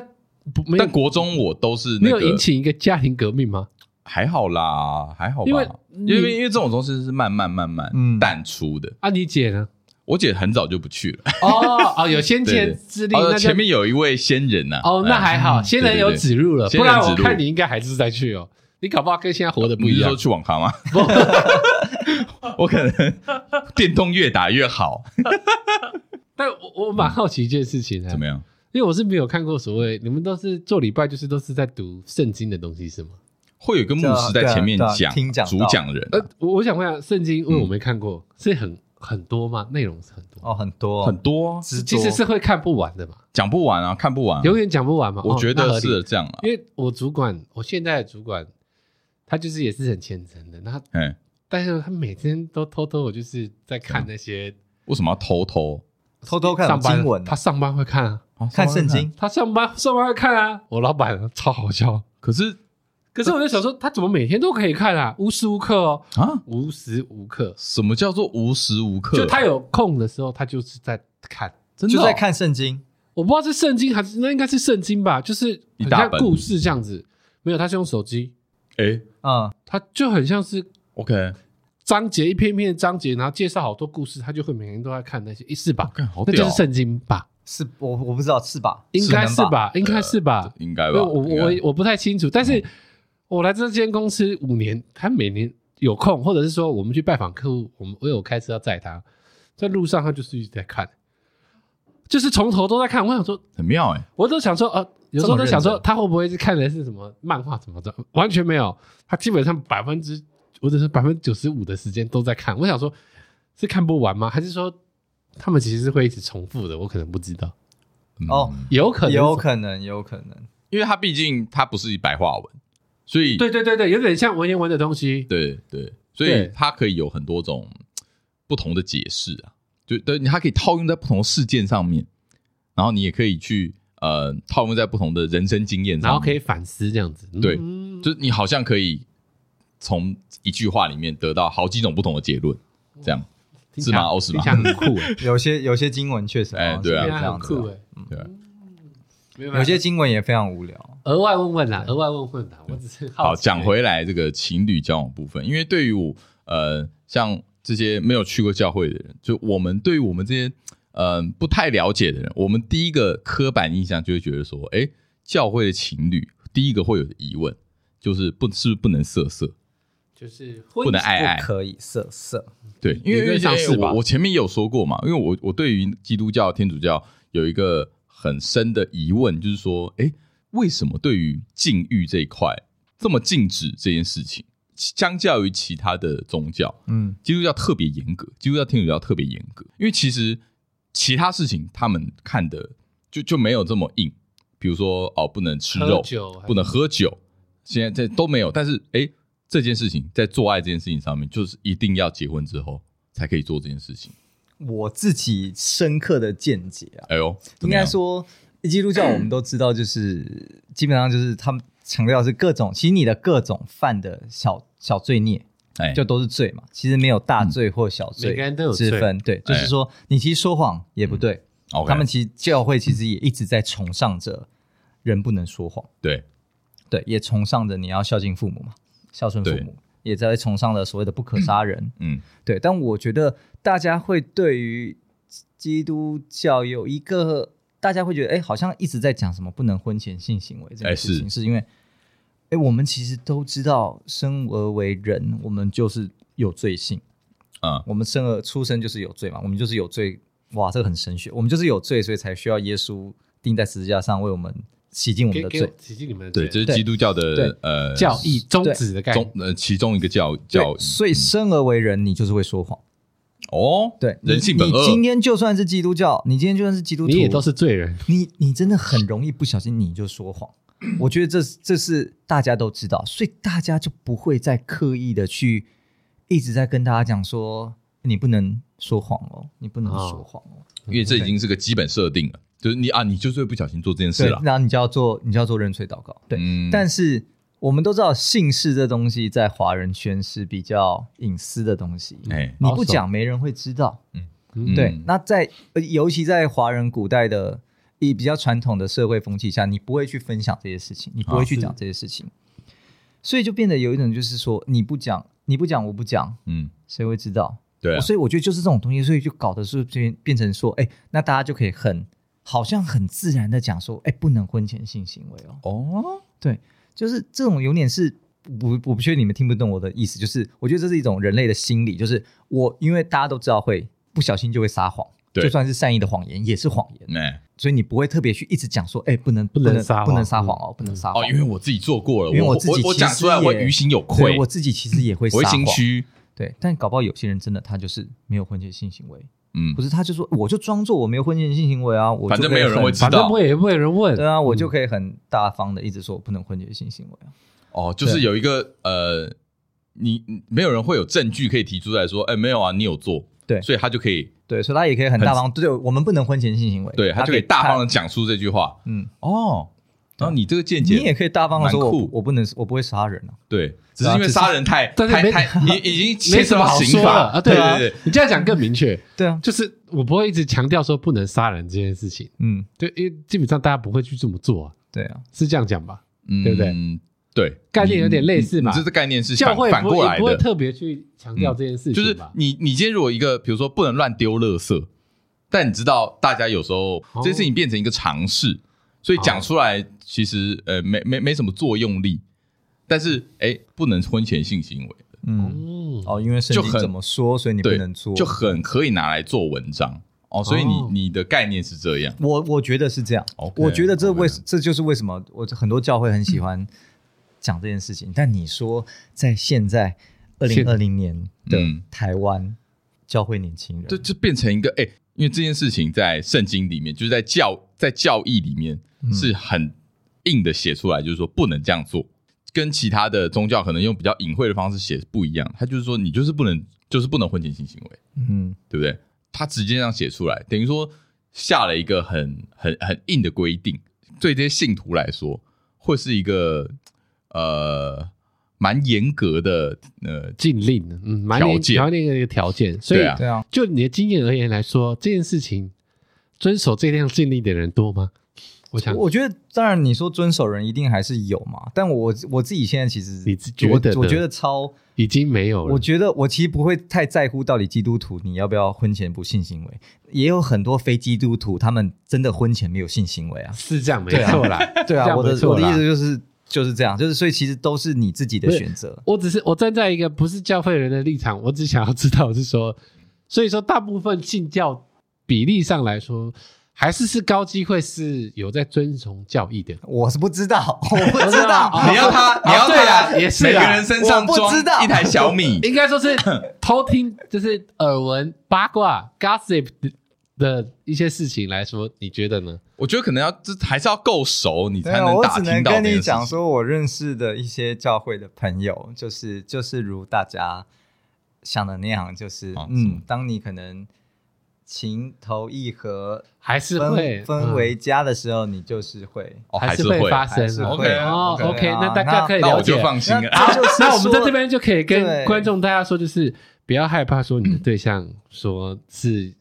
不，但国中我都是没有引起一个家庭革命吗？还好啦，还好吧。因为因为因为这种东西是慢慢慢慢淡出的。啊，你姐呢？我姐很早就不去了哦哦，有先见之明，那前面有一位先人呐。哦，那还好，先人有指路了，不然我看你应该还是在去哦。你搞不好跟现在活的不一样。你说去网咖吗？不，我可能电动越打越好。但我我蛮好奇一件事情，怎么样？因为我是没有看过所谓你们都是做礼拜，就是都是在读圣经的东西，是吗？会有一个牧师在前面讲听讲主讲人。呃，我想问一下，圣经因为我没看过，是很很多吗？内容是很多哦，很多很多，其实是会看不完的嘛，讲不完啊，看不完，永远讲不完嘛。我觉得是这样啊，因为我主管，我现在的主管，他就是也是很虔诚的，那嗯，但是他每天都偷偷，我就是在看那些。为什么要偷偷偷偷看经文？他上班会看啊，看圣经。他上班上班会看啊。我老板超好笑，可是可是我在想说，他怎么每天都可以看啊？无时无刻哦啊，无时无刻。什么叫做无时无刻？就他有空的时候，他就是在看，就在看圣经。我不知道是圣经还是那应该是圣经吧？就是很像故事这样子。没有，他是用手机。哎，嗯，他就很像是 OK。章节一篇篇的章节，然后介绍好多故事，他就会每天都在看那些，是吧？哦、那就是圣经吧？是我我不知道是吧？应该是吧？应该是吧？应该吧？我我我不太清楚，但是我来这间公司五年，他每年有空，或者是说我们去拜访客户，我们我有开车要载他，在路上他就是一直在看，就是从头都在看。我想说很妙哎、欸，我都想说呃，有时候都想说他会不会是看的是什么漫画什么的，完全没有，他基本上百分之。或者是百分之九十五的时间都在看，我想说，是看不完吗？还是说他们其实是会一直重复的？我可能不知道。哦，有可能，有可能，有可能，因为它毕竟它不是白话文，所以对对对对，有点像文言文的东西。对对，所以它可以有很多种不同的解释啊，就对你，它可以套用在不同事件上面，然后你也可以去呃套用在不同的人生经验上，然后可以反思这样子。对，就是你好像可以。从一句话里面得到好几种不同的结论，这样。是吗？欧是吗？很酷，有些有些经文确实哎，对啊，这样酷哎，对，有些经文也非常无聊。额外问问啦，额外问问啦，我只是好讲回来这个情侣交往部分，因为对于我呃，像这些没有去过教会的人，就我们对于我们这些呃不太了解的人，我们第一个刻板印象就会觉得说，哎，教会的情侣第一个会有的疑问就是不是不是不能色色？就是不能爱爱，不可以色色。对，因为因为我我前面也有说过嘛，因为我我对于基督教、天主教有一个很深的疑问，就是说，哎，为什么对于禁欲这一块这么禁止这件事情？相较于其他的宗教，嗯，基督教特别严格，基督教、天主教特别严格，因为其实其他事情他们看的就就没有这么硬，比如说哦，不能吃肉，不能喝酒，现在这都没有，但是哎。这件事情在做爱这件事情上面，就是一定要结婚之后才可以做这件事情。我自己深刻的见解啊，哎呦，应该说基督教我们都知道，就是基本上就是他们强调是各种，其实你的各种犯的小小罪孽，哎，就都是罪嘛。其实没有大罪或小罪，之分。对，就是说你其实说谎也不对。他们其实教会其实也一直在崇尚着人不能说谎。对，对，也崇尚着你要孝敬父母嘛。孝顺父母，也在崇尚了所谓的不可杀人。嗯，对。但我觉得大家会对于基督教有一个，大家会觉得，哎，好像一直在讲什么不能婚前性行为这件事情，是因为，哎，我们其实都知道，生而为人，我们就是有罪性。啊，我们生而出生就是有罪嘛，我们就是有罪。哇，这个很神学，我们就是有罪，所以才需要耶稣钉在十字架上为我们。洗净我们的罪，洗净你们的罪，对，这是基督教的呃教义宗旨的概念，呃其中一个教教义。所以生而为人，你就是会说谎哦。对，人性本恶。你今天就算是基督教，你今天就算是基督徒，你也都是罪人。你你真的很容易不小心你就说谎。我觉得这这是大家都知道，所以大家就不会再刻意的去一直在跟大家讲说你不能说谎哦，你不能说谎哦，因为这已经是个基本设定了。就是你啊，你就是会不小心做这件事了，然后你就要做，你就要做认罪祷告。对，嗯、但是我们都知道，姓氏这东西在华人圈是比较隐私的东西。哎，你不讲，没人会知道。嗯，对。那在尤其在华人古代的以比较传统的社会风气下，你不会去分享这些事情，你不会去讲这些事情，啊、所以就变得有一种就是说，你不讲，你不讲，我不讲，嗯，谁会知道？对、啊，所以我觉得就是这种东西，所以就搞的是变变成说，哎，那大家就可以很。好像很自然的讲说，哎，不能婚前性行为哦。哦，对，就是这种有点是，我我不确定你们听不懂我的意思，就是我觉得这是一种人类的心理，就是我因为大家都知道会不小心就会撒谎，就算是善意的谎言也是谎言。哎，所以你不会特别去一直讲说，哎，不能不能撒不能撒谎哦，不能撒谎哦，因为我自己做过了，因为我自己我讲出来我于心有愧，我自己其实也会撒谎，心虚。对，但搞不好有些人真的他就是没有婚前性行为。嗯，不是，他就说，我就装作我没有婚前性行为啊，我反正没有人会知道，反正不会也不会有人问，对啊，我就可以很大方的一直说我不能婚前性行为啊。哦，就是有一个呃，你没有人会有证据可以提出来说，哎，没有啊，你有做，对，所以他就可以，对，所以他也可以很大方，对，我们不能婚前性行为，对，他就可以大方的讲出这句话，嗯，哦。然后你这个见解，你也可以大方的说，我我不能，我不会杀人啊。对，只是因为杀人太 太太，你已经没什么好说了啊。对对对，你这样讲更明确。对啊，就是我不会一直强调说不能杀人这件事情。嗯，对，因为基本上大家不会去这么做啊。对啊，是这样讲吧？嗯对不对？对，概念有点类似嘛。这是概念是教会反过来的，不会特别去强调这件事情。就是你你今天如果一个，比如说不能乱丢垃圾，但你知道大家有时候这件事情变成一个常识。所以讲出来其实呃没没没什么作用力，但是哎不能婚前性行为，嗯。哦，因为圣经怎么说，所以你不能做，就很可以拿来做文章。哦。所以你你的概念是这样，我我觉得是这样，我觉得这为这就是为什么我很多教会很喜欢讲这件事情。但你说在现在二零二零年的台湾教会年轻人，这这变成一个哎，因为这件事情在圣经里面就是在教在教义里面。是很硬的写出来，就是说不能这样做，跟其他的宗教可能用比较隐晦的方式写不一样。他就是说，你就是不能，就是不能婚前性行为，嗯，对不对？他直接这样写出来，等于说下了一个很很很硬的规定，对这些信徒来说，会是一个呃蛮严格的呃禁令，嗯，蛮条件，条件的一个条件。所以，对啊，就你的经验而言来说，这件事情遵守这项禁令的人多吗？我想，我觉得当然你说遵守人一定还是有嘛，但我我自己现在其实你觉得我，我觉得超已经没有了。我觉得我其实不会太在乎到底基督徒你要不要婚前不性行为，也有很多非基督徒他们真的婚前没有性行为啊，是这样没错啦，对啊，我的我的意思就是就是这样，就是所以其实都是你自己的选择。我只是我站在一个不是教会人的立场，我只想要知道是说，所以说大部分信教比例上来说。还是是高机会是有在遵从教义的，我是不知道，我不知道。你要他，你要对啊，也是每个人身上装一台小米，应该说是偷听，就是耳闻八卦 gossip 的一些事情来说，你觉得呢？我觉得可能要这还是要够熟，你才能打听到。我只能跟你讲说，我认识的一些教会的朋友，就是就是如大家想的那样，就是嗯，当你可能。情投意合，还是会分为家的时候，你就是会，还是会发生。OK 哦，OK，那大家可以了解，那我就放心了。那我们在这边就可以跟观众大家说，就是不要害怕说你的 对象说是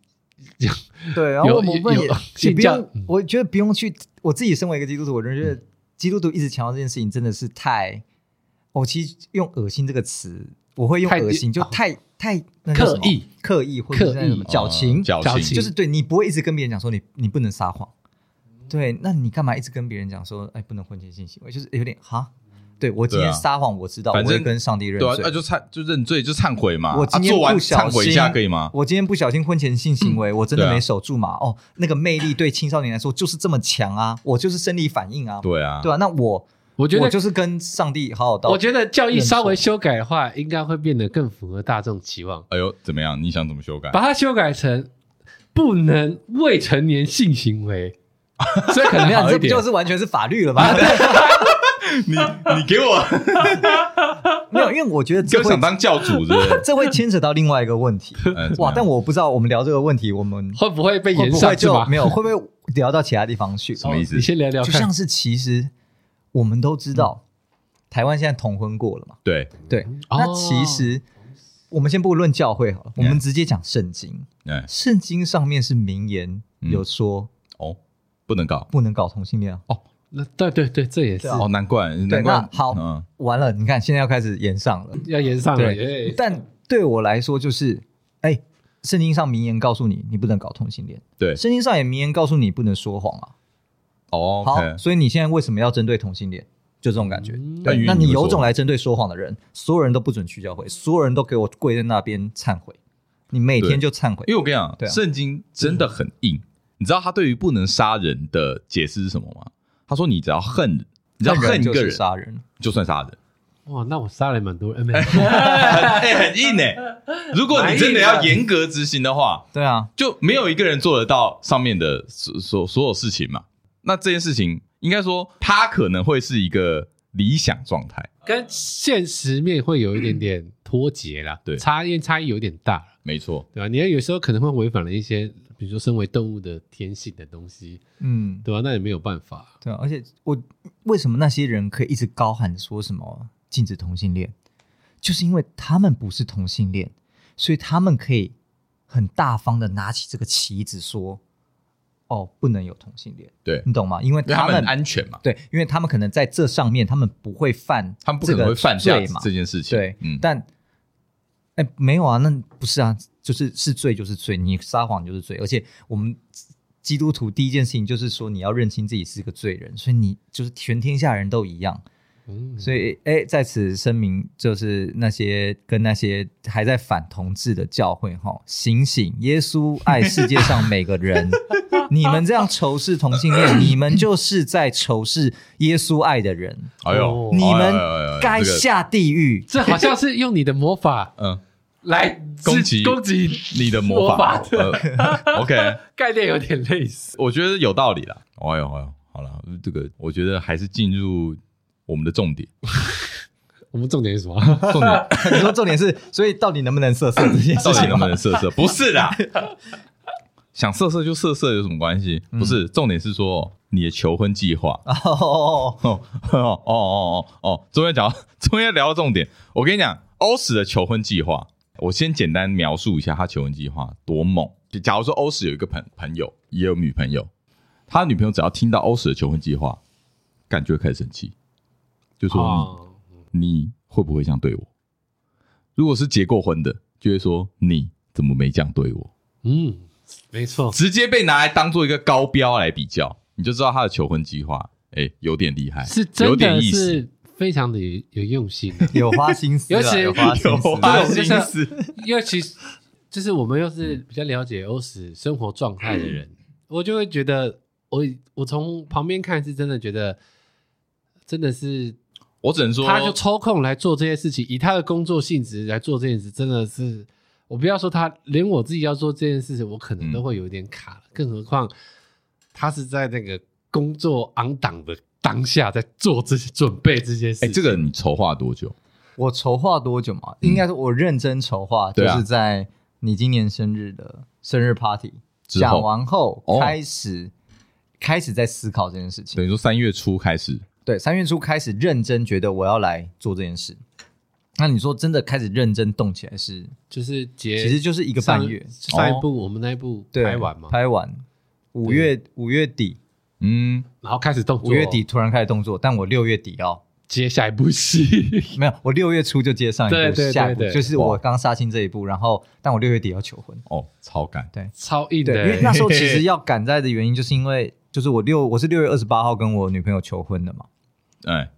这样。对，然后我们也也不用，我觉得不用去。我自己身为一个基督徒，我觉得基督徒一直强调这件事情真的是太……我其实用“恶心”这个词，我会用“恶心”，就太。太刻意、刻意或者是什么矫情、矫情，就是对你不会一直跟别人讲说你你不能撒谎，对，那你干嘛一直跟别人讲说哎不能婚前性行为？就是有点哈，对我今天撒谎，我知道，我会跟上帝认罪，那就忏就认罪就忏悔嘛。我今天不小心，忏悔一下可以吗？我今天不小心婚前性行为，我真的没守住嘛？哦，那个魅力对青少年来说就是这么强啊，我就是生理反应啊，对啊，对啊，那我。我觉得我就是跟上帝好好道。我觉得教义稍微修改的话，应该会变得更符合大众期望。哎呦，怎么样？你想怎么修改？把它修改成不能未成年性行为，所以可能好一点。这就是完全是法律了吧？你你给我 没有？因为我觉得就想当教主，是不是？这会牵扯到另外一个问题。哇！但我不知道我们聊这个问题，我们会不会被延上去？没有，会不会聊到其他地方去？什么意思？你先聊聊，就像是其实。我们都知道，台湾现在同婚过了嘛？对对。那其实我们先不论教会好了，我们直接讲圣经。圣经上面是名言有说哦，不能搞，不能搞同性恋哦。那对对对，这也是哦，难怪难怪。好，完了，你看现在要开始延上了，要延上了。但对我来说，就是哎，圣经上名言告诉你，你不能搞同性恋。对，圣经上也名言告诉你不能说谎啊。哦，好，所以你现在为什么要针对同性恋？就这种感觉。对，那你有种来针对说谎的人，所有人都不准去教会，所有人都给我跪在那边忏悔。你每天就忏悔。因为我跟你讲，圣、啊、经真的很硬。你知道他对于不能杀人的解释是什么吗？他说：“你只要恨，你只要恨一个人，杀人就算杀人。”哇，那我杀了蛮多人，哎、欸，很硬哎、欸。如果你真的要严格执行的话，对啊，就没有一个人做得到上面的所所所有事情嘛。那这件事情，应该说，他可能会是一个理想状态，跟现实面会有一点点脱节啦。对，差异差异有点大，没错，对吧？你要有时候可能会违反了一些，比如说身为动物的天性的东西，嗯，对吧？那也没有办法，对啊。而且我为什么那些人可以一直高喊说什么？禁止同性恋，就是因为他们不是同性恋，所以他们可以很大方的拿起这个旗子说：“哦，不能有同性恋。”对，你懂吗？因为他们，他们安全嘛。对，因为他们可能在这上面，他们不会犯，他们不可能会犯罪嘛。这件事情，对，嗯。但，哎，没有啊，那不是啊，就是是罪就是罪，你撒谎就是罪。而且我们基督徒第一件事情就是说，你要认清自己是个罪人，所以你就是全天下人都一样。嗯，所以，哎，在此声明，就是那些跟那些还在反同志的教会，哈，醒醒！耶稣爱世界上每个人，你们这样仇视同性恋，你们就是在仇视耶稣爱的人。哎呦，你们该下地狱！这好像是用你的魔法，嗯，来攻击攻击你的魔法。OK，概念有点类似，我觉得有道理了。哎呦哎呦，好了，这个我觉得还是进入。我们的重点，我们重点是什么？重点，你说重点是，所以到底能不能色色这件事情？能不能色色？不是的，想色色就色色有什么关系？不是，重点是说你的求婚计划。哦哦哦哦哦哦哦，终于讲，终于聊到重点。我跟你讲，欧史的求婚计划，我先简单描述一下他求婚计划多猛。就假如说欧史有一个朋朋友，也有女朋友，他女朋友只要听到欧史的求婚计划，感觉会开始生气。就说你，你会不会这样对我？如果是结过婚的，就会说你怎么没这样对我？嗯，没错，直接被拿来当做一个高标来比较，你就知道他的求婚计划，哎，有点厉害，是真的是非常的有用心，有花心思，尤其有花心思，有花心思。因为其实就是我们又是比较了解欧史生活状态的人，我就会觉得，我我从旁边看是真的觉得，真的是。我只能说，他就抽空来做这些事情，以他的工作性质来做这件事，真的是我不要说他，连我自己要做这件事情，我可能都会有点卡，嗯、更何况他是在那个工作昂档的当下在做这些准备这些事情。哎、欸，这个你筹划多久？我筹划多久嘛？应该是我认真筹划，就是在你今年生日的生日 party 讲完后开始、哦、开始在思考这件事情。等于说三月初开始。对，三月初开始认真觉得我要来做这件事。那你说真的开始认真动起来是，就是结其实就是一个半月。上一部我们那一部拍完嘛？拍完五月五月底，嗯，然后开始动作。五月底突然开始动作，但我六月底要接下一部戏。没有，我六月初就接上一部，下一部就是我刚杀青这一部。然后，但我六月底要求婚。哦，超赶，对，超硬的。因为 那时候其实要赶在的原因，就是因为就是我六我是六月二十八号跟我女朋友求婚的嘛。哎，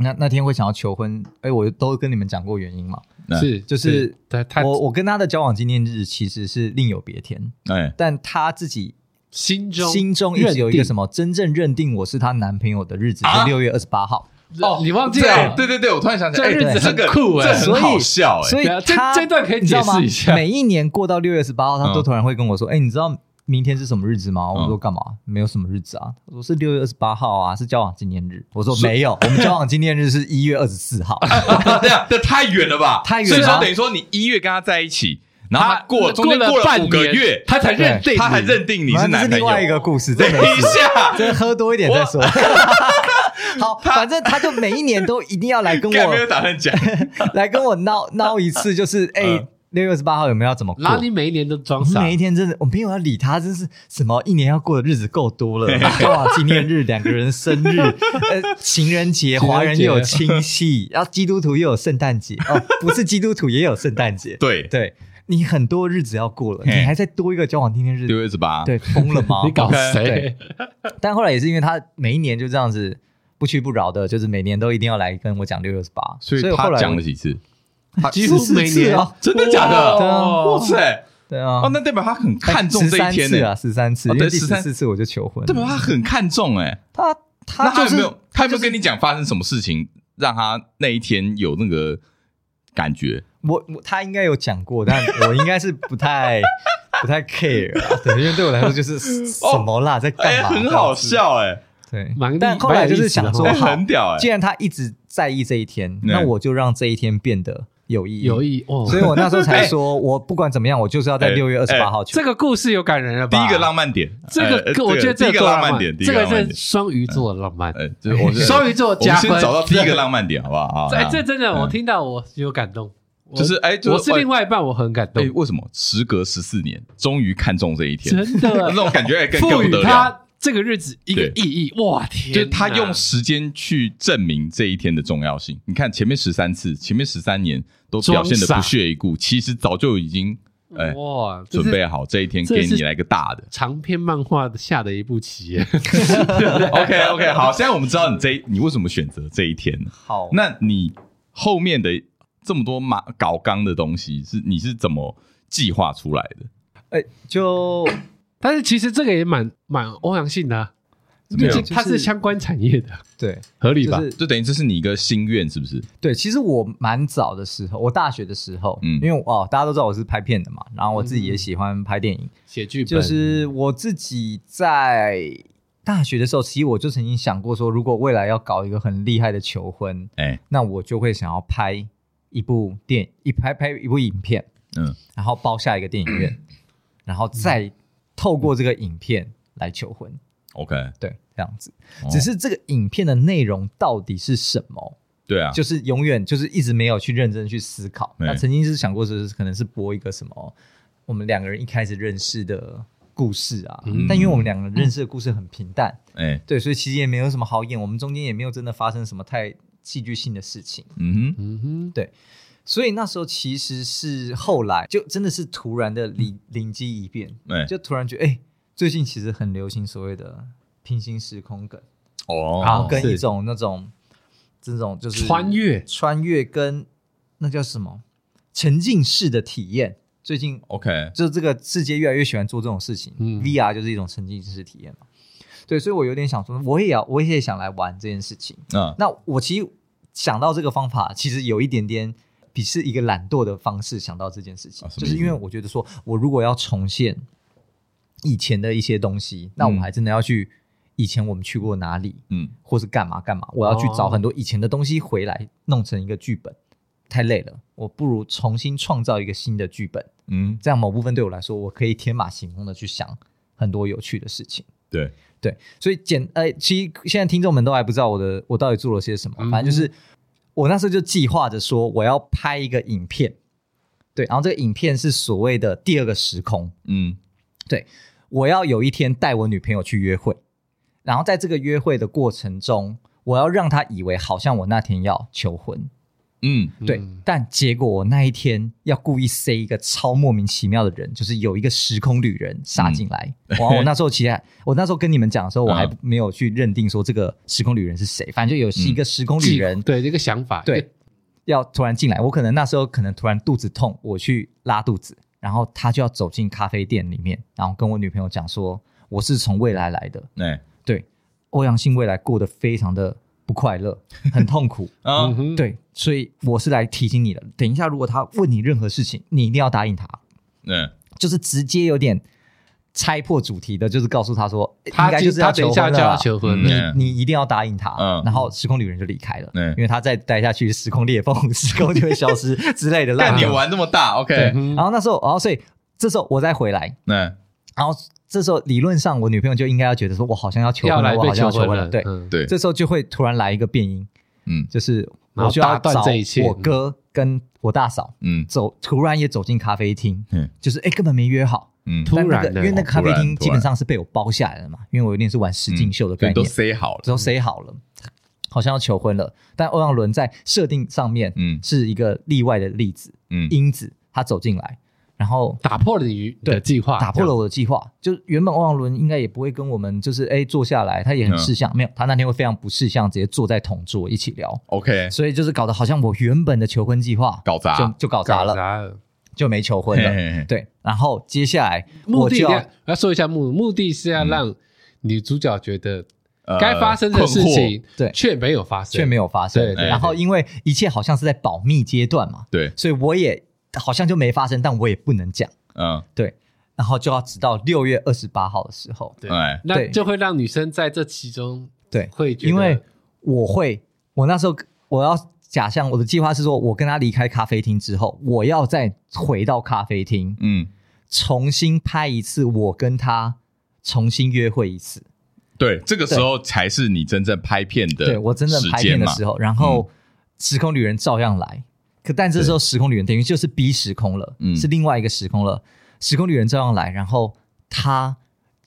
那那天会想要求婚，哎，我都跟你们讲过原因嘛，是就是我我跟他的交往纪念日其实是另有别天，哎，但他自己心中心中一直有一个什么真正认定我是他男朋友的日子是六月二十八号。哦，你忘记了？对对对，我突然想起来，这日子很酷哎，很好笑哎，所以他这段可以解释一下，每一年过到六月二十八号，他都突然会跟我说，哎，你知道？明天是什么日子吗？我说干嘛？没有什么日子啊。我说是六月二十八号啊，是交往纪念日。我说没有，我们交往纪念日是一月二十四号。这样这太远了吧？太远了。所以说等于说你一月跟他在一起，然后他过中间过了五个月，他才认定，他才认定你是男朋友。这是另外一个故事。等一下，再喝多一点再说。好，反正他就每一年都一定要来跟我，没有打算讲，来跟我闹闹一次，就是哎。六月二十八号有没有要怎么过？你每一年都装傻，每一天真的我没有要理他，真是什么一年要过的日子够多了，交往纪念日、两个人生日、呃情人节，华人又有七夕，然 后基督徒又有圣诞节，哦，不是基督徒也有圣诞节，对。对，你很多日子要过了，你还再多一个交往纪念日，六月二十八，对，疯了吗？你搞谁？但后来也是因为他每一年就这样子不屈不挠的，就是每年都一定要来跟我讲六月二十八，所以他讲了几次。他几乎每年啊，真的假的？哇哇塞！对啊，哦，那代表他很看重这一天呢啊，十三次，因为第十四次我就求婚，代表他很看重哎。他他他有没有他有没有跟你讲发生什么事情，让他那一天有那个感觉？我我他应该有讲过，但我应该是不太 不太 care，对，因为对我来说就是什么啦，在干嘛？很好笑哎，对，但后来就是想说，很屌哎，既然他一直在意这一天，那我就让这一天变得。有意义，有意义哦，所以我那时候才 说，我不管怎么样，我就是要在六月二十八号去。这个故事有感人了吧？第一个浪漫点，这个我觉得这个浪漫点，这个是双鱼座的浪漫。呃，就是我 双鱼座加分，先找到第一个浪漫点，好不好？哎，这真的，我听到我有感动，就是哎，我是另外一半，我很感动。哎，为什么？时隔十四年，终于看中这一天，真的，那种感觉更赋予他这个日子一个意义。哇天，就是他用时间去证明这一天的重要性。你看前面十三次，前面十三年。都表现得不屑一顾，其实早就已经哎哇准备好这一天给你来个大的长篇漫画下的一步棋。OK OK，好，现在我们知道你这你为什么选择这一天。好，那你后面的这么多马搞纲的东西是你是怎么计划出来的？哎，就但是其实这个也蛮蛮欧阳性的啊。毕竟它是相关产业的，对，合理吧？就等于这是你一个心愿，是不是？对，其实我蛮早的时候，我大学的时候，嗯，因为哦，大家都知道我是拍片的嘛，然后我自己也喜欢拍电影、写剧本。就是我自己在大学的时候，其实我就曾经想过说，如果未来要搞一个很厉害的求婚，哎，那我就会想要拍一部电一拍拍一部影片，嗯，然后包下一个电影院，然后再透过这个影片来求婚。OK，对，这样子，只是这个影片的内容到底是什么？对啊，就是永远就是一直没有去认真去思考。那曾经是想过，是可能是播一个什么我们两个人一开始认识的故事啊，但因为我们两个人认识的故事很平淡，哎，对，所以其实也没有什么好演，我们中间也没有真的发生什么太戏剧性的事情。嗯哼，嗯哼，对，所以那时候其实是后来就真的是突然的灵灵机一变，就突然觉得哎。最近其实很流行所谓的平行时空梗哦，然后跟一种那种这种就是穿越穿越跟那叫什么沉浸式的体验。最近 OK，就这个世界越来越喜欢做这种事情。嗯，VR 就是一种沉浸式体验嘛。对，所以我有点想说，我也要，我也想来玩这件事情。嗯，那我其实想到这个方法，其实有一点点比是一个懒惰的方式想到这件事情，就是因为我觉得说我如果要重现。以前的一些东西，那我们还真的要去以前我们去过哪里，嗯，或是干嘛干嘛？我要去找很多以前的东西回来，弄成一个剧本，太累了。我不如重新创造一个新的剧本，嗯，这样某部分对我来说，我可以天马行空的去想很多有趣的事情。对对，所以简呃，其实现在听众们都还不知道我的我到底做了些什么，反正就是我那时候就计划着说我要拍一个影片，对，然后这个影片是所谓的第二个时空，嗯。对，我要有一天带我女朋友去约会，然后在这个约会的过程中，我要让她以为好像我那天要求婚，嗯，对。但结果我那一天要故意塞一个超莫名其妙的人，就是有一个时空旅人杀进来。嗯、哇！我那时候其实 我那时候跟你们讲的时候，我还没有去认定说这个时空旅人是谁，反正就有是一个时空旅人，嗯、对这个想法，对，要突然进来。我可能那时候可能突然肚子痛，我去拉肚子。然后他就要走进咖啡店里面，然后跟我女朋友讲说：“我是从未来来的。欸”对，欧阳信未来过得非常的不快乐，很痛苦啊。对，所以我是来提醒你的。等一下，如果他问你任何事情，你一定要答应他。嗯，就是直接有点。拆破主题的，就是告诉他说，他应该就是要求婚了，求婚，你你一定要答应他。嗯，然后时空旅人就离开了，嗯因为他再待下去，时空裂缝，时空就会消失之类的。但你玩那么大，OK。然后那时候，然后所以这时候我再回来，嗯，然后这时候理论上我女朋友就应该要觉得说，我好像要求婚了，我好像要求婚了，对对。这时候就会突然来一个变音，嗯，就是我就要找我哥跟我大嫂，嗯，走，突然也走进咖啡厅，嗯，就是哎，根本没约好。嗯，突然的，因为那个咖啡厅基本上是被我包下来了嘛，因为我有点是玩实境秀的概念，都塞好了，都塞好了，好像要求婚了。但欧阳伦在设定上面，嗯，是一个例外的例子，嗯，因子他走进来，然后打破了你的计划，打破了我的计划。就原本欧阳伦应该也不会跟我们就是哎坐下来，他也很识相，嗯、没有，他那天会非常不识相，直接坐在同桌一起聊。OK，所以就是搞得好像我原本的求婚计划搞砸，就就搞砸了，砸了。就没求婚了。嘿嘿嘿。对，然后接下来我就要目的要说一下目目的是要让女主角觉得该发生的事情对。却没有发生，却没有发生。对，然后因为一切好像是在保密阶段嘛，对，所以我也。好像就没发生，但我也不能讲。嗯，对，然后就要直到六月二十八号的时候，对，那就会让女生在这其中，对，会觉得，因为我会，我那时候我要假象我的计划是说，我跟他离开咖啡厅之后，我要再回到咖啡厅，嗯，重新拍一次，我跟他重新约会一次。对，这个时候才是你真正拍片的，对我真正拍片的时候，然后时空旅人照样来。可但这时候时空旅人等于就是 B 时空了，嗯，是另外一个时空了。时空旅人照样来，然后他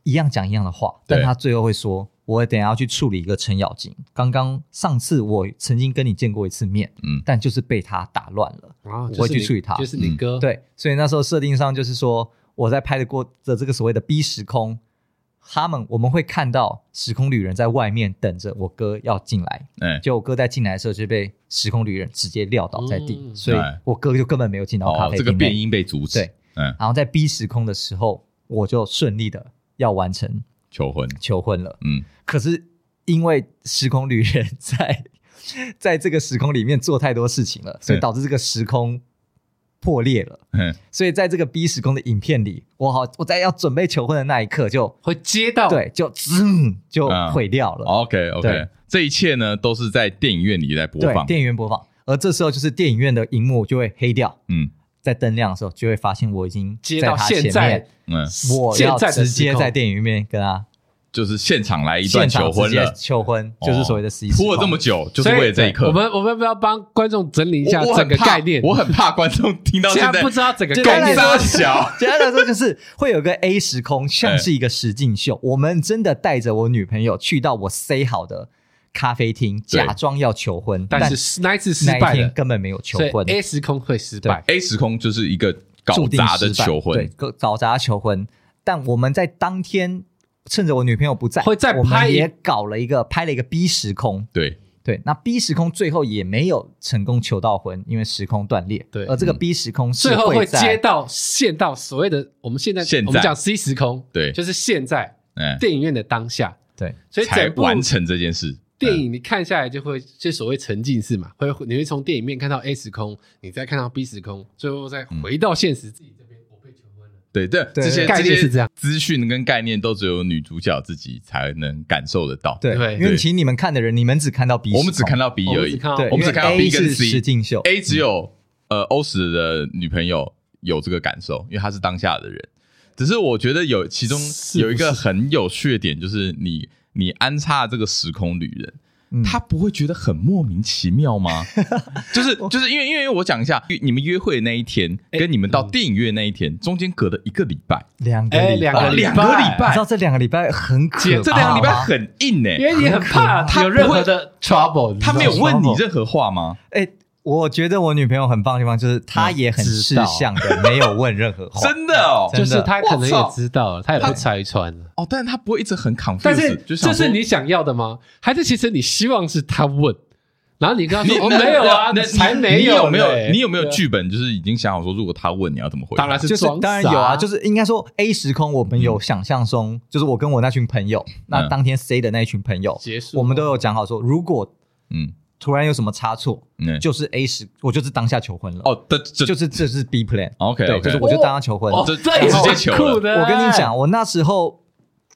一样讲一样的话，但他最后会说：“我等下要去处理一个程咬金。刚刚上次我曾经跟你见过一次面，嗯，但就是被他打乱了，啊，我会去处理他，就是你哥，对。所以那时候设定上就是说，我在拍的过的这个所谓的 B 时空。”他们我们会看到时空旅人在外面等着我哥要进来，嗯，就我哥在进来的时候就被时空旅人直接撂倒在地，所以我哥就根本没有进到咖啡厅。这个变音被阻止，对，嗯，然后在 B 时空的时候，我就顺利的要完成求婚，求婚了，嗯，可是因为时空旅人在 在这个时空里面做太多事情了，所以导致这个时空。破裂了，嗯，所以在这个 B 时空的影片里，我好我在要准备求婚的那一刻就会接到，对，就滋就毁掉了。嗯、OK OK，对这一切呢都是在电影院里在播放，电影院播放，而这时候就是电影院的荧幕就会黑掉，嗯，在灯亮的时候就会发现我已经接到现在，嗯，我要直接在电影院跟他。就是现场来一段求婚了，求婚就是所谓的 C 时空，拖了这么久，就是为了这一刻。我们我们要不要帮观众整理一下整个概念？我很怕观众听到现在不知道整个概念。小 简单来说，就是会有个 A 时空，像是一个实境秀。我们真的带着我女朋友去到我 C 好的咖啡厅，假装要求婚，但是那一次失败了，根本没有求婚。A 时空会失败，A 时空就是一个搞砸的求婚，对，搞砸求婚。但我们在当天。趁着我女朋友不在，会再拍，我们也搞了一个拍了一个 B 时空，对。对，那 B 时空最后也没有成功求到婚，因为时空断裂。对，而这个 B 时空最后会接到线到所谓的我们现在现在。我们讲 C 时空，对，就是现在嗯。电影院的当下，对，所以才完成这件事。电影你看下来就会就所谓沉浸式嘛，会你会从电影面看到 A 时空，你再看到 B 时空，最后再回到现实自己。这边，我被求婚了对，对这些概念是这样，资讯跟概念都只有女主角自己才能感受得到。对，因为请你们看的人，你们只看到 B，我们只看到 B 而已。对，我们只看到 B 跟 C。实境秀，A 只有呃欧史的女朋友有这个感受，因为她是当下的人。只是我觉得有其中有一个很有趣的点，就是你你安插这个时空旅人。他不会觉得很莫名其妙吗？就是就是因为因为我讲一下，你们约会的那一天跟你们到电影院那一天中间隔了一个礼拜，两个礼拜，两个礼拜，你知道这两个礼拜很可怕，这两个礼拜很硬哎，因为你很怕他有任何的 trouble，他没有问你任何话吗？哎。我觉得我女朋友很棒的地方就是她也很识相的，没有问任何话。真的哦，就是她可能也知道了，她也不拆穿了。哦，但是她不会一直很 confused。但是这是你想要的吗？还是其实你希望是她问，然后你跟她说：“我没有啊，那才没有。”没有，你有没有剧本？就是已经想好说，如果她问，你要怎么回？当然是装，当然有啊。就是应该说 A 时空，我们有想象中，就是我跟我那群朋友，那当天 C 的那一群朋友，结束，我们都有讲好说，如果嗯。突然有什么差错，就是 A 时，我就是当下求婚了。哦，这就是这是 B plan。OK，对，就是我就当下求婚，这这直接求了。我跟你讲，我那时候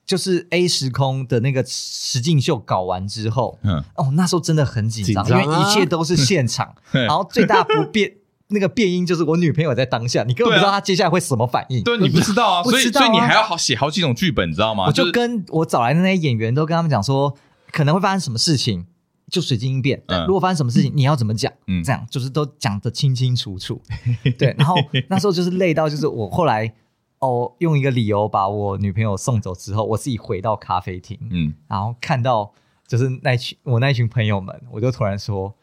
就是 A 时空的那个实境秀搞完之后，嗯，哦，那时候真的很紧张，因为一切都是现场，然后最大不变 那个变音就是我女朋友在当下，你根本不知道她接下来会什么反应，对，你不知道啊，所以所以你还要好写好几种剧本，你知道吗？我就跟我找来的那些演员都跟他们讲说，可能会发生什么事情。就随机应变，如果发生什么事情，你要怎么讲？嗯，这样就是都讲得清清楚楚。对，然后那时候就是累到，就是我后来哦，用一个理由把我女朋友送走之后，我自己回到咖啡厅，嗯，然后看到就是那群我那群朋友们，我就突然说：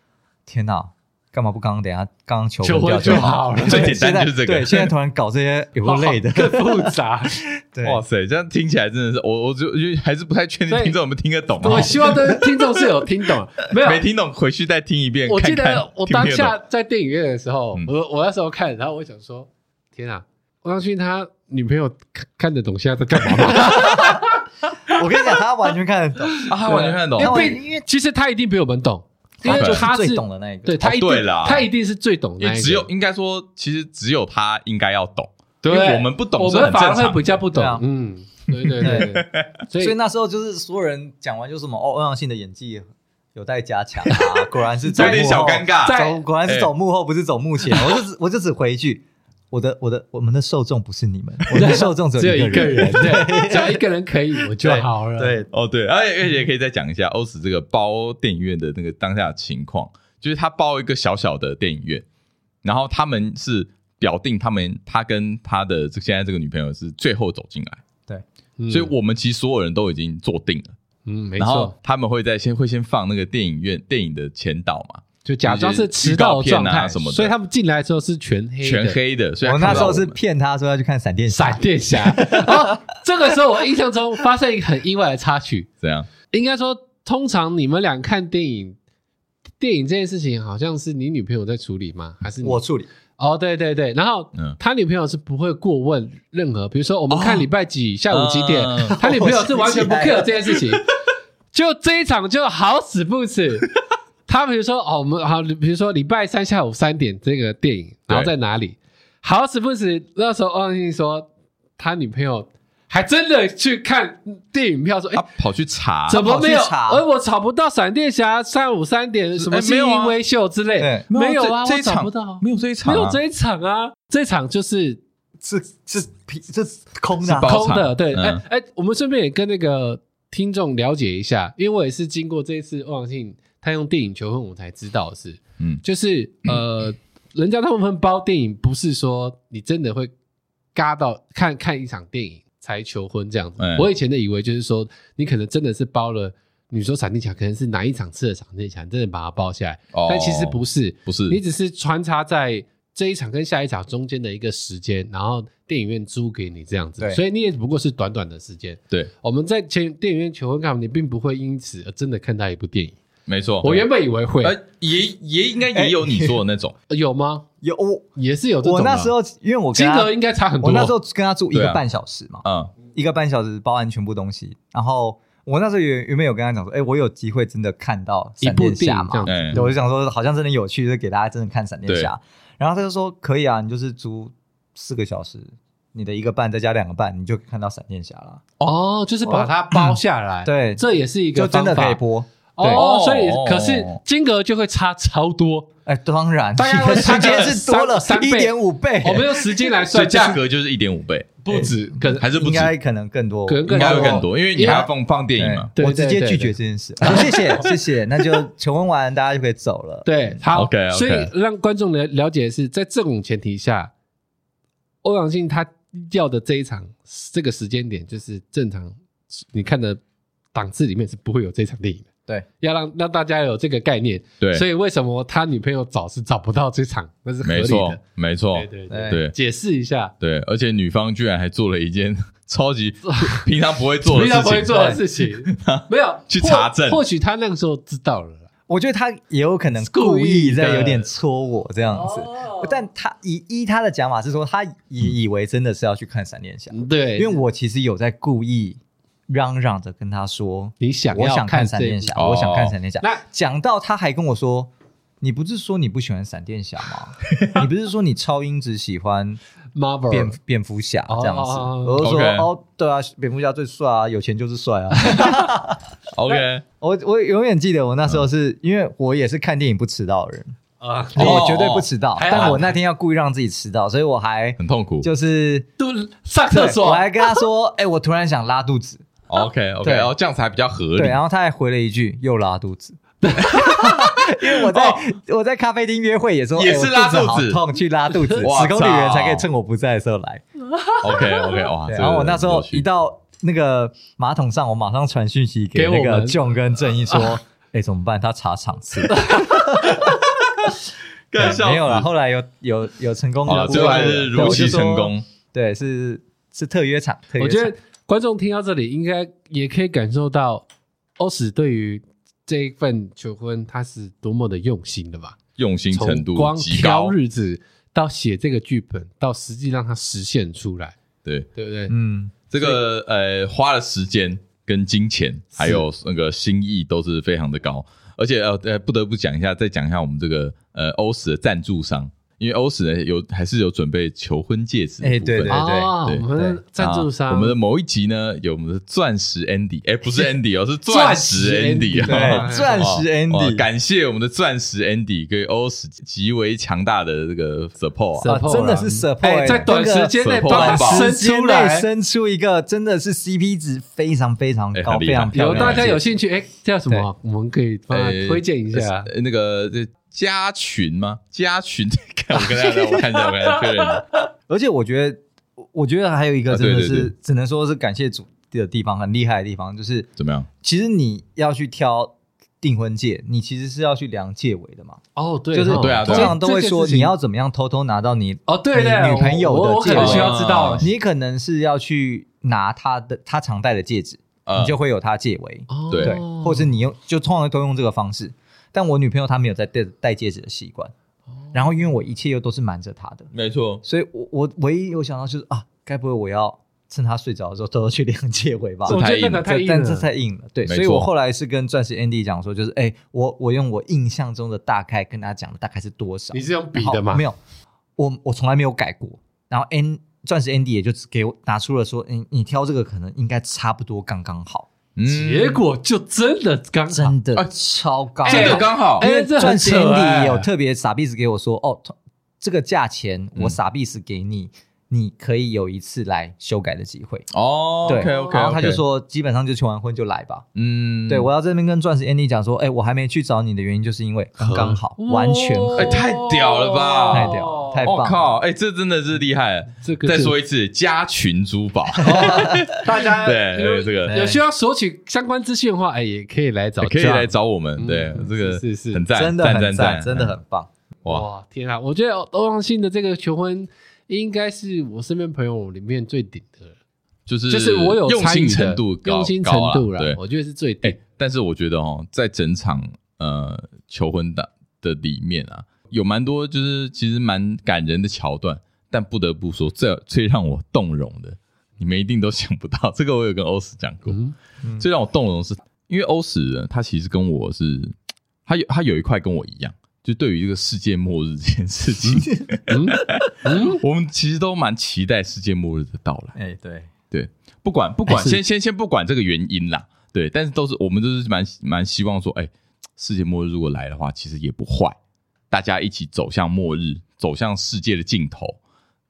天哪，干嘛不刚刚等下刚刚求求婚就好了？最简单就是这个。对，现在突然搞这些有个累的，更复杂。对，哇塞，这样听起来真的是我，我就就还是不太确定听众有没有听得懂。我希望的听众是有听懂，没有没听懂回去再听一遍。我记得我当下在电影院的时候，我我那时候看，然后我想说，天啊，欧阳迅他女朋友看看得懂现在在干嘛吗？我跟你讲，他完全看得懂啊，他完全看得懂，因为因为其实他一定比我们懂。因为他是最懂的那一个，对他一定，他一定是最懂的那一个。只有应该说，其实只有他应该要懂，因为我们不懂，我们反而会比较不懂。嗯，对对对。所以那时候就是所有人讲完就什么哦，欧阳信的演技有待加强啊，果然是 有点小尴尬，走果然是走幕后，不是走幕前。我就只我就只回一句。我的我的我们的受众不是你们，我的受众只有一个人，对，只要一个人可以我就好了。对，哦对，而且而且可以再讲一下欧史这个包电影院的那个当下的情况，就是他包一个小小的电影院，然后他们是表定他们他跟他的这现在这个女朋友是最后走进来，对，所以我们其实所有人都已经坐定了，嗯，没错，然后他们会在先会先放那个电影院电影的前导嘛。就假装是迟到状态什么的，所以他们进来的时候是全黑全黑的。所以我那时候是骗他说要去看闪电闪电侠。哦，这个时候我印象中发生一个很意外的插曲。怎样？应该说，通常你们俩看电影，电影这件事情好像是你女朋友在处理吗？还是我处理？哦，对对对。然后他女朋友是不会过问任何，比如说我们看礼拜几下午几点，他女朋友是完全不 care 这件事情。就这一场就好死不死。他比如说哦，我们好，比如说礼拜三下午三点这个电影，然后在哪里？好死不死，那时候欧阳信说他女朋友还真的去看电影票，说哎，跑去查，怎么没有？查。而我找不到闪电侠三五三点什么新英威秀之类，没有啊，我找不到，没有这一场，没有这一场啊，这场就是是是是空的，空的。对，哎哎，我们顺便也跟那个听众了解一下，因为我也是经过这一次欧阳信。他用电影求婚，我才知道的是，嗯，就是呃，人家大部分包电影不是说你真的会嘎到看看一场电影才求婚这样子。我以前的以为就是说，你可能真的是包了，你说闪电侠可能是哪一场次的闪电侠，真的把它包下来，但其实不是，不是，你只是穿插在这一场跟下一场中间的一个时间，然后电影院租给你这样子，所以你也不过是短短的时间。对，我们在前电影院求婚看，你并不会因此而真的看到一部电影。没错，我原本以为会，呃，也也应该也有你说的那种，有吗？有，我也是有这种。我那时候因为我金额应该差很多，我那时候跟他住一个半小时嘛，嗯，一个半小时包完全部东西。然后我那时候原原本有跟他讲说，哎，我有机会真的看到闪电侠嘛？对，我就想说好像真的有趣，就给大家真的看闪电侠。然后他就说可以啊，你就是租四个小时，你的一个半再加两个半，你就看到闪电侠了。哦，就是把它包下来，对，这也是一个就真的可以播。哦，所以可是金额就会差超多，哎，当然，大概 时间是多了三一点五倍，我们用时间来算，价格就是一点五倍，不止，可能还是不止，应该可能更多，可能应该会更多，因为你还要放放电影嘛。我直接拒绝这件事，谢谢 谢谢，那就求婚完大家就可以走了。对，好，OK，所以让观众了了解的是，在这种前提下，欧阳靖他要的这一场这个时间点，就是正常你看的档次里面是不会有这场电影的。对，要让让大家有这个概念。对，所以为什么他女朋友找是找不到这场，那是合理的。没错，没错。对对对，解释一下。对，而且女方居然还做了一件超级 平常不会做的事情，平常不会做的事情，没有 去查证。或许他那个时候知道了，我觉得他也有可能故意在有点戳我这样子。但他以依他的讲法是说，他以以为真的是要去看闪电侠。对，因为我其实有在故意。嚷嚷着跟他说：“你想，我想看闪电侠，我想看闪电侠。”那讲到他还跟我说：“你不是说你不喜欢闪电侠吗？你不是说你超英只喜欢蝙蝙蝠侠这样子？”我就说：“哦，对啊，蝙蝠侠最帅啊，有钱就是帅啊。” OK，我我永远记得我那时候是因为我也是看电影不迟到的人。啊，我绝对不迟到，但我那天要故意让自己迟到，所以我还很痛苦，就是都上厕所，我还跟他说：“哎，我突然想拉肚子。” OK OK，然后这样才比较合理。对，然后他还回了一句：“又拉肚子。” 因为我在我在咖啡厅约会，也说也是拉肚子，痛去拉肚子。十公里人才可以趁我不在的时候来。OK OK，哇！然后我那时候一到那个马桶上，我马上传讯息给那个 John 跟正义说：“哎，怎么办？他查场次。”没有了。后来有有有成功的，最后还是如期成功。对，是是特约场。我觉得观众听到这里，应该也可以感受到欧史对于这一份求婚，他是多么的用心的吧？用心程度光挑日子到写这个剧本，到实际让它实现出来，对对不对？嗯，这个呃花了时间跟金钱，还有那个心意都是非常的高，而且呃呃不得不讲一下，再讲一下我们这个呃欧史的赞助商。因为欧史呢有还是有准备求婚戒指哎，对对对，我们的赞助商，我们的某一集呢有我们的钻石 Andy，哎，不是 Andy 哦，是钻石 Andy，对，钻石 Andy，感谢我们的钻石 Andy 给欧史极为强大的这个 support，真的是 support，在短时间内把它生出来，生出一个真的是 CP 值非常非常高，非常漂亮。有大家有兴趣，哎，叫什么？我们可以帮他推荐一下，那个这。加群吗？加群，看 我跟大家，我看一下，我看一下确认。而且我觉得，我觉得还有一个真的是，啊、对对对只能说是感谢主的地方，很厉害的地方，就是怎么样？其实你要去挑订婚戒，你其实是要去量戒围的嘛。哦，对，就是对啊，通常都会说你要怎么样偷偷拿到你哦，对对，女朋友的戒围，需要知道。你可能是要去拿她的她常戴的戒指，你就会有她戒围。哦，对，或是你用，就通常都用这个方式。但我女朋友她没有在戴戴戒指的习惯，然后因为我一切又都是瞒着她的，没错，所以我我唯一有想到就是啊，该不会我要趁她睡着的时候偷偷去量戒围吧？这太硬了，但这太硬了，对，所以我后来是跟钻石 Andy 讲说，就是哎，我我用我印象中的大概跟他讲的大概是多少？你是用笔的吗？没有，我我从来没有改过。然后 N 钻石 Andy 也就只给我拿出了说，你你挑这个可能应该差不多刚刚好。结果就真的刚好，真的超高，真的刚好。因为钻石 Andy 有特别傻逼子给我说，哦，这个价钱我傻逼子给你，你可以有一次来修改的机会。哦，对，OK，然后他就说，基本上就求完婚就来吧。嗯，对，我要这边跟钻石 Andy 讲说，哎，我还没去找你的原因，就是因为刚刚好，完全哎，太屌了吧，太屌。太棒！我靠，哎，这真的是厉害了。这个再说一次，加群珠宝，大家 对这个有需要索取相关资讯的话，哎，也可以来找，可以来找我们。对，这个是是很赞，真的很赞，真的很棒。哇，天啊！我觉得欧阳信的这个求婚，应该是我身边朋友里面最顶的，就是就是我有用心程度高，用心程度了。对，我觉得是最顶。但是我觉得哦，在整场呃求婚的的里面啊。有蛮多就是其实蛮感人的桥段，但不得不说，最最让我动容的，你们一定都想不到。这个我有跟欧史讲过，嗯嗯、最让我动容的是，因为欧史呢，他其实跟我是，他有他有一块跟我一样，就对于这个世界末日这件事情，嗯 嗯、我们其实都蛮期待世界末日的到来。哎、欸，对对，不管不管，先先先不管这个原因啦，对，但是都是我们都是蛮蛮希望说，哎、欸，世界末日如果来的话，其实也不坏。大家一起走向末日，走向世界的尽头，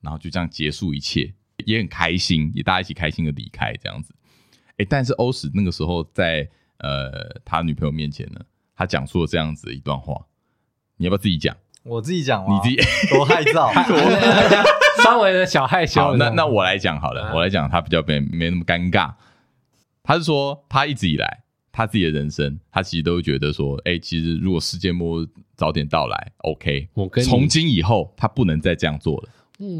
然后就这样结束一切，也很开心，也大家一起开心的离开这样子。哎，但是欧史那个时候在呃他女朋友面前呢，他讲出了这样子的一段话，你要不要自己讲？我自己讲，你自己多害臊，稍微的小害羞。好，那那我来讲好了，啊、我来讲，他比较没没那么尴尬。他是说，他一直以来。他自己的人生，他其实都会觉得说，哎、欸，其实如果世界末日早点到来，OK，我跟从今以后他不能再这样做了，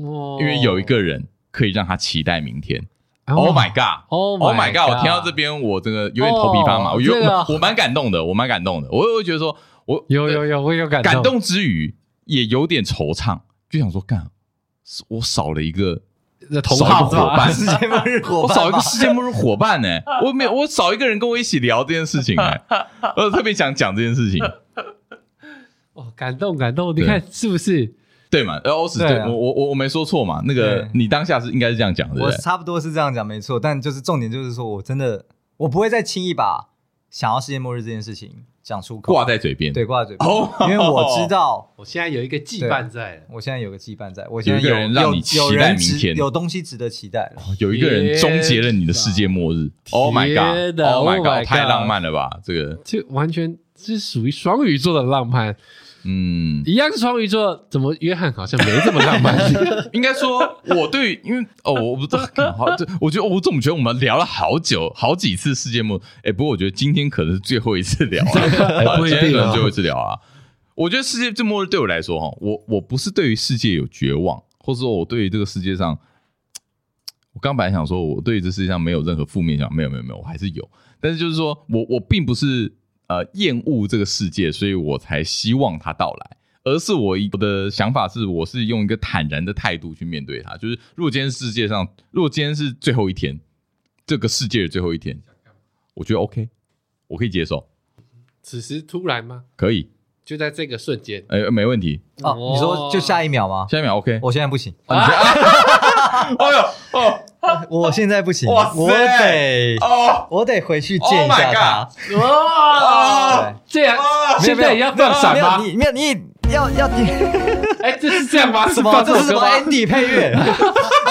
哦、因为有一个人可以让他期待明天。哦、oh my god！Oh my god！, oh my god 我听到这边，我这个有点头皮发麻，oh, 我有、这个、我蛮感动的，我蛮感动的，我会觉得说，我有有有，我有感动，感动之余也有点惆怅，就想说，干，我少了一个。同好伙伴，世界末日伙伴，我少一个世界末日伙伴呢、欸，我没有，我少一个人跟我一起聊这件事情哎、欸，我特别想讲这件事情。哇，感动感动，你看是不是？对嘛？呃，欧史，对我我我我没说错嘛？那个你当下是应该是这样讲的，我差不多是这样讲，没错。但就是重点就是说我真的我不会再轻易把想要世界末日这件事情。讲出口，挂在嘴边，对，挂在嘴边，因为我知道，我现在有一个羁绊在，我现在有个羁绊在，我现在有一个人让你期待明天，有东西值得期待了，有一个人终结了你的世界末日，Oh my God，Oh my God，太浪漫了吧，这个，这完全是属于双鱼座的浪漫。嗯，一样是双鱼座，怎么约翰好像没这么浪漫？应该说，我对，因为哦，我不知道，好，这我觉得，我总觉得我们聊了好久，好几次世界末日，哎，不过我觉得今天可能是最后一次聊 了，今天可能最后一次聊啊。我觉得世界这末日对我来说，哈，我我不是对于世界有绝望，或者说我对于这个世界上，我刚本来想说我对于这世界上没有任何负面想，没有没有没有，我还是有，但是就是说我我并不是呃厌恶这个世界，所以我才希望它到来，而是我我的想法是，我是用一个坦然的态度去面对它，就是如果今天世界上，如果今天是最后一天，这个世界的最后一天，我觉得 OK，我可以接受。此时突然吗？可以。就在这个瞬间，哎，没问题哦。你说就下一秒吗？下一秒 OK。我现在不行。哎呦哦，我现在不行。我得哦，我得回去见一下他。哇，这样现在也要放闪吗？你没有，你要要听。哎，这是这样吗？什么？这是什么 Andy 配乐？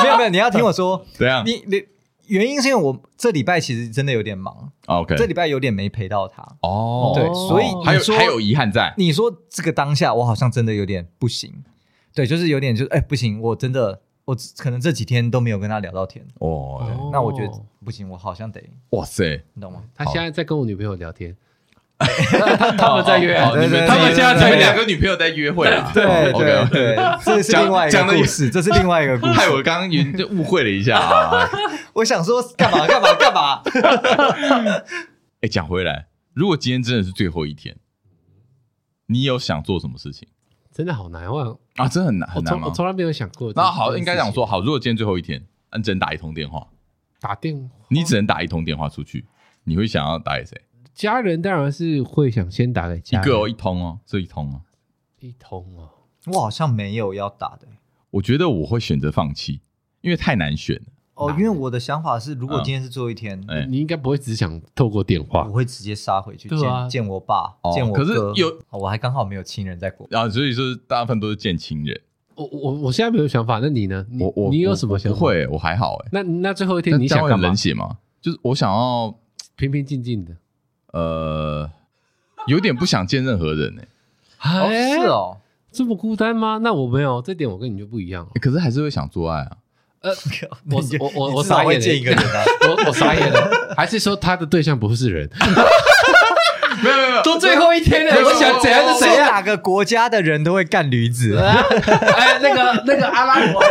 没有没有，你要听我说。怎样？你你。原因是因为我这礼拜其实真的有点忙，OK，这礼拜有点没陪到他哦，对，所以还有还有遗憾在。你说这个当下我好像真的有点不行，对，就是有点就是哎不行，我真的我可能这几天都没有跟他聊到天哦，那我觉得不行，我好像得哇塞，你懂吗？他现在在跟我女朋友聊天。他们在约，你们他们现在才两个女朋友在约会啊？对对对，这是另外一个故事，这是另外一个故事。害我刚刚误会了一下啊！我想说干嘛干嘛干嘛？哎，讲回来，如果今天真的是最后一天，你有想做什么事情？真的好难忘啊！真的很难很难吗？我从来没有想过。那好，应该讲说好，如果今天最后一天，你只能打一通电话，打电话，你只能打一通电话出去，你会想要打给谁？家人当然是会想先打给家人，一个哦，一通哦，这一通哦，一通哦，我好像没有要打的。我觉得我会选择放弃，因为太难选了。哦，因为我的想法是，如果今天是最后一天，你应该不会只想透过电话，我会直接杀回去见见我爸，见我哥。可是有，我还刚好没有亲人在国，啊，所以说大部分都是见亲人。我我我现在没有想法，那你呢？我我你有什么想法？不会，我还好哎。那那最后一天你想干嘛？冷血吗？就是我想要平平静静的。呃，有点不想见任何人呢。是哦，这么孤单吗？那我没有，这点我跟你就不一样。可是还是会想做爱啊。呃，我我我我傻眼见一个人啊，我我傻眼了。还是说他的对象不是人？没有没有，都最后一天了，我想怎样就怎样。哪个国家的人都会干驴子？哎，那个那个阿拉伯。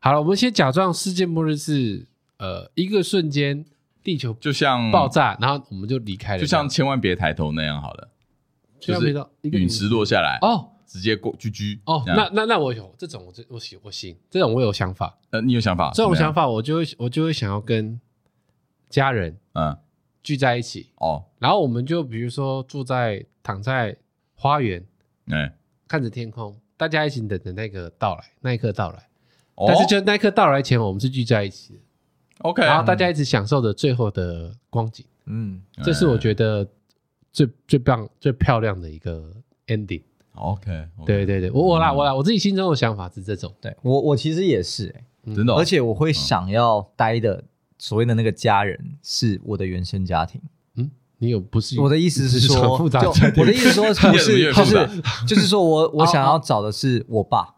好了，我们先假装世界末日是呃一个瞬间。地球就像爆炸，然后我们就离开了，就像千万别抬头那样好了，就是陨石落下来哦，直接过居居哦。那那那我有这种，我这我行我行，这种我有想法。呃，你有想法？这种想法我就会我就会想要跟家人嗯聚在一起哦，然后我们就比如说住在躺在花园，嗯，看着天空，大家一起等着那个到来，那一刻到来。但是就那一刻到来前，我们是聚在一起的。OK，然后大家一直享受着最后的光景，嗯，这是我觉得最最棒、最漂亮的一个 ending。OK，对对对，我我啦我啦，我自己心中的想法是这种。对我我其实也是哎，真的，而且我会想要待的所谓的那个家人是我的原生家庭。嗯，你有不是？我的意思是说，复杂。我的意思说 不是，就是就是说我我想要找的是我爸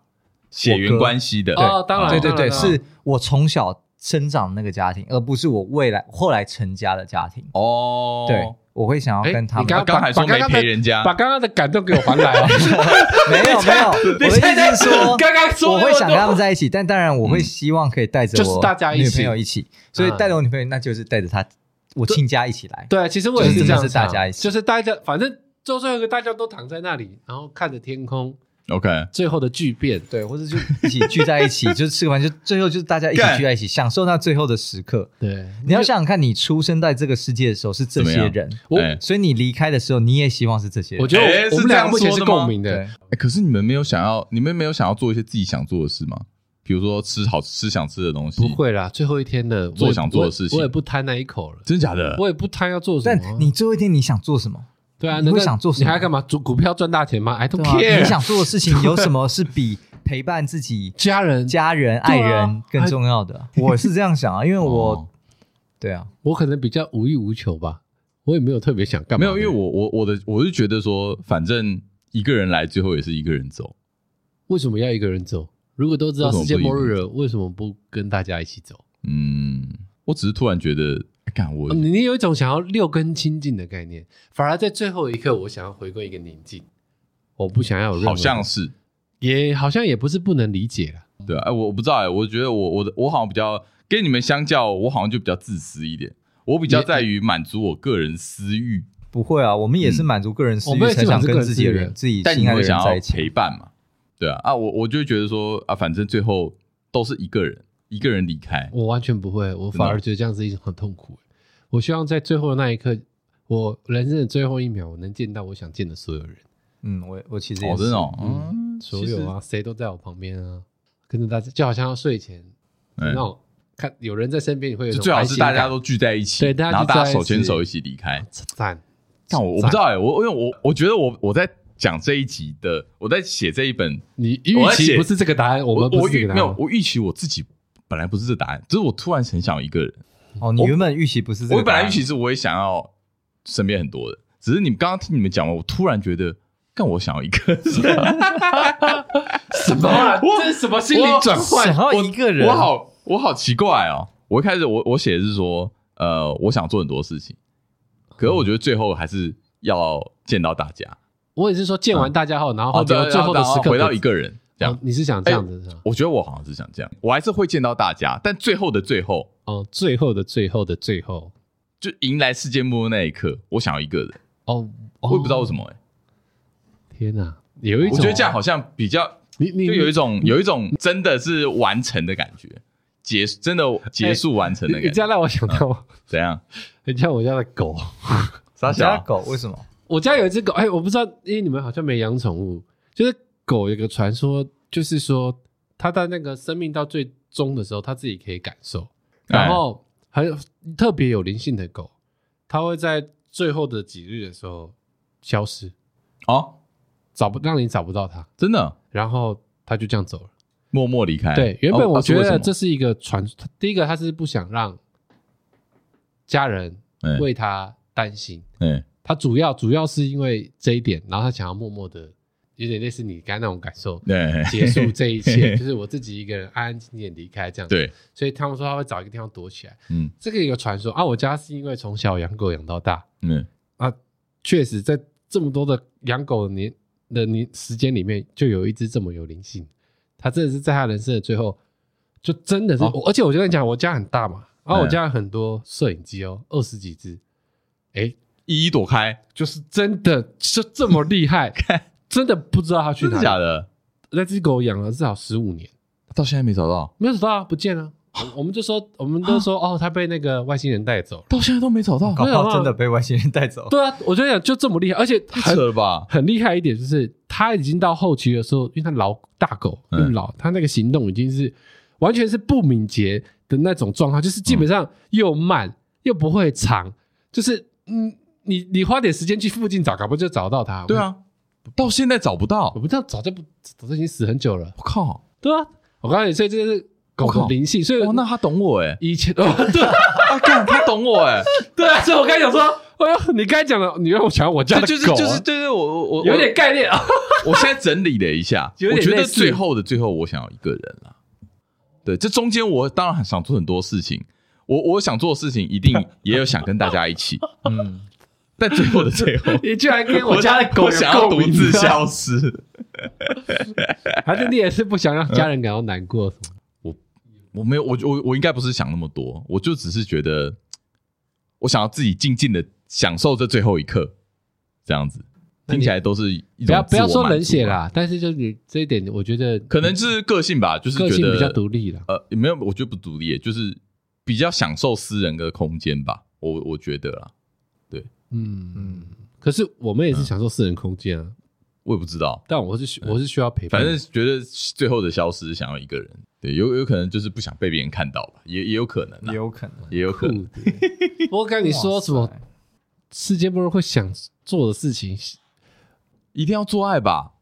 血缘关系的。哦，当然，对对对，是我从小。生长那个家庭，而不是我未来后来成家的家庭哦。对，我会想要跟他们。刚刚还说没陪人家，把刚刚的感动给我还来了。没有没有，我的意思是说，刚刚说我会想跟他们在一起，但当然我会希望可以带着我女朋友一起，所以带着我女朋友，那就是带着她我亲家一起来。对，其实我也是这样，是大家一起，就是大家反正就最后一个大家都躺在那里，然后看着天空。OK，最后的巨变，对，或者就一起聚在一起，就是吃完就最后就是大家一起聚在一起，享受那最后的时刻。对，你要想想看，你出生在这个世界的时候是这些人，我所以你离开的时候，你也希望是这些人。我觉得我们两个目前是共鸣的。哎，可是你们没有想要，你们没有想要做一些自己想做的事吗？比如说吃好吃想吃的东西。不会啦，最后一天的做想做的事情，我也不贪那一口了。真的假的？我也不贪要做什么。但你最后一天你想做什么？对啊，你会想做什么？你还要干嘛？做股票赚大钱吗？I don't care。你想做的事情有什么是比陪伴自己 家人、家人、爱人更重要的？我是这样想啊，因为我，对啊，我可能比较无欲无求吧，我也没有特别想干嘛。没有，因为我我我的我是觉得说，反正一个人来，最后也是一个人走。为什么要一个人走？如果都知道世界末日了，为什么不跟大家一起走？嗯，我只是突然觉得。我你你有一种想要六根清净的概念，反而在最后一刻，我想要回归一个宁静。我不想要有任何，好像是，也好像也不是不能理解了。对啊，哎，我我不知道哎，我觉得我我的我好像比较跟你们相较，我好像就比较自私一点。我比较在于满足我个人私欲。不会啊，我们也是满足个人私欲才想跟自己的人、自己心爱的人在一起陪伴嘛。对啊，啊，我我就觉得说啊，反正最后都是一个人，一个人离开。我完全不会，我反而觉得这样子一种很痛苦。我希望在最后的那一刻，我人生的最后一秒，我能见到我想见的所有人。嗯，我我其实也是，真的，哦，嗯，所有啊，谁都在我旁边啊，跟着大家，就好像要睡前那种看有人在身边，你会有最好是大家都聚在一起，对，然后大家手牵手一起离开。赞，但我我不知道哎，我因为我我觉得我我在。讲这一集的，我在写这一本，你预期不是这个答案，我们不是这个答案。没有，我预期我自己本来不是这答案，只是我突然很想有一个人。哦，你原本预期不是这个？我本来预期是我也想要身边很多的，只是你刚刚听你们讲完，我突然觉得，干我想要一个人。什么啊？这是什么心理转换？想要一个人，我好，我好奇怪哦。我一开始我我写的是说，呃，我想做很多事情，可是我觉得最后还是要见到大家。我也是说见完大家后，然后最后的时刻回到一个人这样。你是想这样子是吧？我觉得我好像是想这样，我还是会见到大家，但最后的最后，哦，最后的最后的最后，就迎来世界末日那一刻，我想要一个人。哦，我也不知道为什么哎。天哪，有一种，我觉得这样好像比较，你你就有一种有一种真的是完成的感觉，结真的结束完成的感觉。你这样让我想到怎样？你像我家的狗，啥家狗？为什么？我家有一只狗，哎，我不知道，因为你们好像没养宠物。就是狗有个传说，就是说它在那个生命到最终的时候，它自己可以感受。然后还有特别有灵性的狗，它会在最后的几日的时候消失，哦，找不让你找不到它，真的。然后它就这样走了，默默离开。对，原本我觉得这是一个传，第一个它是不想让家人为它担心，嗯。他主要主要是因为这一点，然后他想要默默的，有点类似你刚才那种感受，对，结束这一切，就是我自己一个人安安静静离开这样子。对，所以他们说他会找一个地方躲起来。嗯，这个一个传说啊，我家是因为从小养狗养到大，嗯啊，确实在这么多的养狗的年的年时间里面，就有一只这么有灵性。他真的是在他人生的最后，就真的是，哦、而且我就跟你讲，我家很大嘛，然后我家有很多摄影机哦，二十几只，哎。一一躲开，就是真的就这么厉害，真的不知道他去哪里。真的假的？那只狗养了至少十五年，到现在没找到，没有找到啊，不见了。我们就说，我们都说，哦，它被那个外星人带走了，到现在都没找到，搞不好真的被外星人带走。对啊，我就想就这么厉害，而且太扯了吧？很厉害一点就是，他已经到后期的时候，因为他老大狗，老，他那个行动已经是完全是不敏捷的那种状况，就是基本上又慢又不会长，就是嗯。你你花点时间去附近找，搞不就找到它？对啊，到现在找不到，我不知道早就不早就已经死很久了。我靠，对啊，我告诉你，所以这是狗的灵性，所以哦，那他懂我哎，以前哦，对，他看他懂我哎，对啊，所以我刚才讲说，哎呦，你刚才讲的，你让我想我家的狗，就是对对，我我我有点概念啊。我现在整理了一下，我觉得最后的最后，我想要一个人了。对，这中间我当然想做很多事情，我我想做的事情一定也有想跟大家一起，嗯。但最后的最后，你居然跟我家的狗想要独自消失，还是你也是不想让家人感到难过？我我没有，我我我应该不是想那么多，我就只是觉得，我想要自己静静的享受这最后一刻，这样子听起来都是一种不要不要说冷血啦，但是就是你这一点，我觉得可能是个性吧，就是觉得比较独立了。呃，也没有，我觉得不独立，就是比较享受私人的空间吧。我我觉得啦。嗯。嗯，可是我们也是享受私人空间啊，我也不知道，但我是我是需要陪伴，反正觉得最后的消失想要一个人，对，有有可能就是不想被别人看到吧，也也有可能，也有可能，也有可能。我跟 你说什么？世界末日会想做的事情，一定要做爱吧？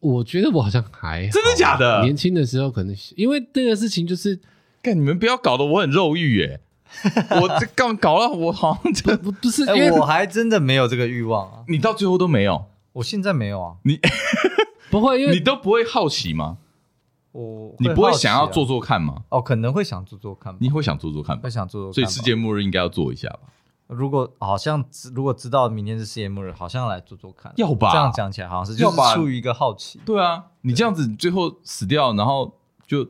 我觉得我好像还真的假的？年轻的时候可能因为这个事情就是，干你们不要搞得我很肉欲耶。我这刚搞了，我好像这不不是，哎，我还真的没有这个欲望啊！你到最后都没有，我现在没有啊！你 不会，因为你都不会好奇吗？我你不会想要做做看吗？哦，可能会想做做看，你会想做做看，会想做做。所以世界末日应该要做一下吧？如果好像如果知道明天是世界末日，好像要来做做看，要吧？这样讲起来好像是，就是出于一个好奇。对啊，你这样子最后死掉，然后就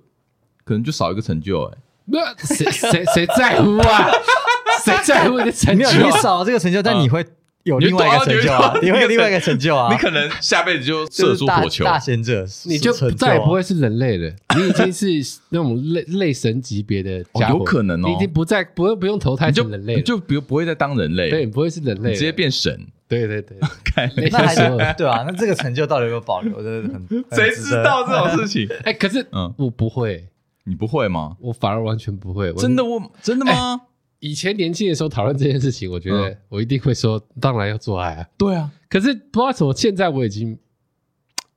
可能就少一个成就哎、欸。那谁谁谁在乎啊？谁在乎你的成就、啊？你少了这个成就，但你会。有另外一个成就啊！你会有另外一个成就啊！你可能下辈子就射出火球，大贤者，你就再也不会是人类了。你已经是那种类类神级别的家伙，有可能哦。你已经不再不用不用投胎成人类，就不不会再当人类，对，不会是人类，直接变神。对对对，那还是对啊。那这个成就到底有没有保留？真的很 谁知道这种事情？哎，可是嗯，我不会，你不会吗？我反而完全不会。真的，我真的吗？以前年轻的时候讨论这件事情，我觉得我一定会说，当然要做爱啊。对啊，可是不知道怎么，现在我已经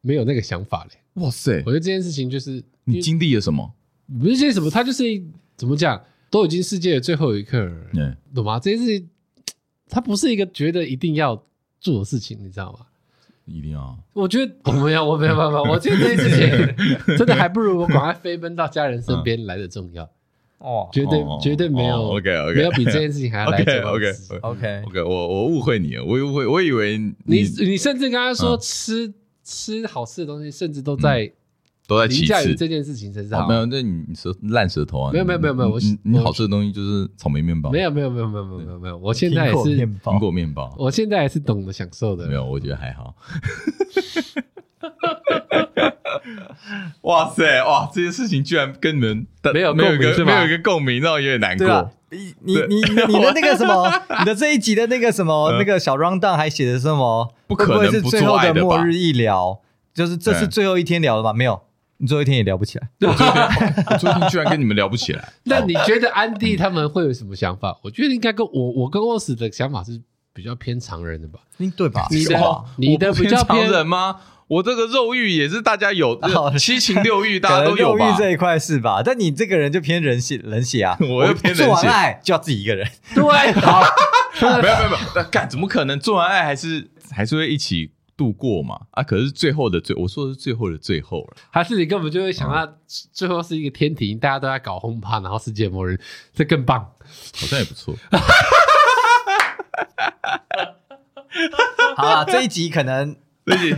没有那个想法了。哇塞！我觉得这件事情就是你经历了什么？不是些什么，他就是怎么讲，都已经世界的最后一刻了，懂吗？这件事情它不是一个觉得一定要做的事情，你知道吗？一定要？我觉得我没有，我没有办法。我觉得这件事情真的还不如我赶快飞奔到家人身边来的重要。哦，绝对绝对没有，OK OK，没有比这件事情还要来得 OK OK OK，我我误会你了，我误会，我以为你你甚至刚刚说吃吃好吃的东西，甚至都在都在其次这件事情身上。没有，那你舌烂舌头啊？没有没有没有没有，我你好吃的东西就是草莓面包。没有没有没有没有没有没有没有，我现在也是苹果面包，我现在也是懂得享受的。没有，我觉得还好。哇塞哇！这件事情居然跟你们没有没有一个没有一个共鸣，让我有点难过。你你你你的那个什么，你的这一集的那个什么那个小 rundown 还写的什么？不可能是最后的末日一聊，就是这是最后一天聊的吧？没有，你最后一天也聊不起来。我最后我最后一天居然跟你们聊不起来。那你觉得安迪他们会有什么想法？我觉得应该跟我我跟欧斯的想法是比较偏常人的吧？嗯对吧？你的你的比较偏常人吗？我这个肉欲也是大家有 七情六欲，大家都有吧？肉欲这一块是吧？但你这个人就偏人血，人血啊！我又偏人血，做完爱就要自己一个人。对，好，没有没有没有，那干怎么可能？做完爱还是还是会一起度过嘛？啊，可是最后的最，我说的是最后的最后了，还是你根本就会想到最后是一个天庭，大家都在搞轰趴，然后世界末日，这更棒，好像也不错。好了，这一集可能这一集。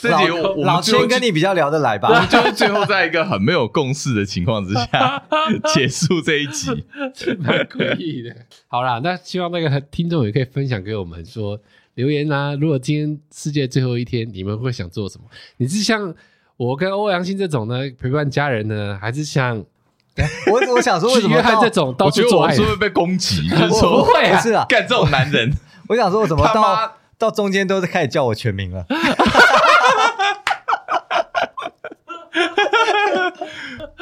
这集我老千跟你比较聊得来吧？我们就是最后在一个很没有共识的情况之下 结束这一集，蛮诡异的。好啦，那希望那个听众也可以分享给我们说留言啊。如果今天世界最后一天，你们会想做什么？你是像我跟欧阳欣这种呢，陪伴家人呢，还是像我我想说，为什么 约翰这种到处做爱？我觉得我是不是被攻击？就是说不会啊，是啊，干这种男人。我想说，我怎么到到中间都是开始叫我全名了？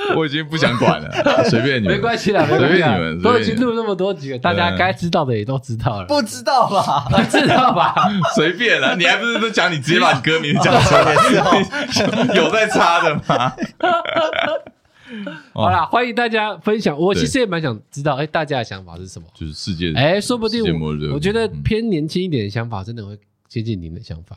我已经不想管了，随便你们，没关系啦，随便你们，都已经录那么多集了，大家该知道的也都知道了，不知道吧？知道吧？随便了，你还不是都讲你直接把你歌名讲出来，有在插的吗？好啦，欢迎大家分享。我其实也蛮想知道，哎，大家的想法是什么？就是世界，哎，说不定我觉得偏年轻一点的想法，真的会接近您的想法。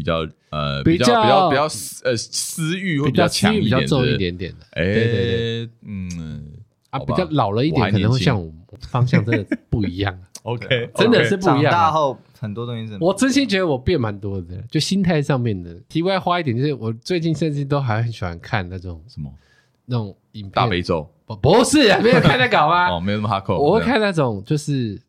比较呃，比较比较比较呃私欲会比较强一点，比较重一点点的。哎，对对对，嗯啊，比较老了一点，可能会像我方向真的不一样。OK，真的是不一样。长大后很多东西，我真心觉得我变蛮多的，就心态上面的。题外话一点，就是我最近甚至都还很喜欢看那种什么那种影片，大悲咒。不不是，没有看那搞吗？哦，没有那么哈扣。我会看那种就是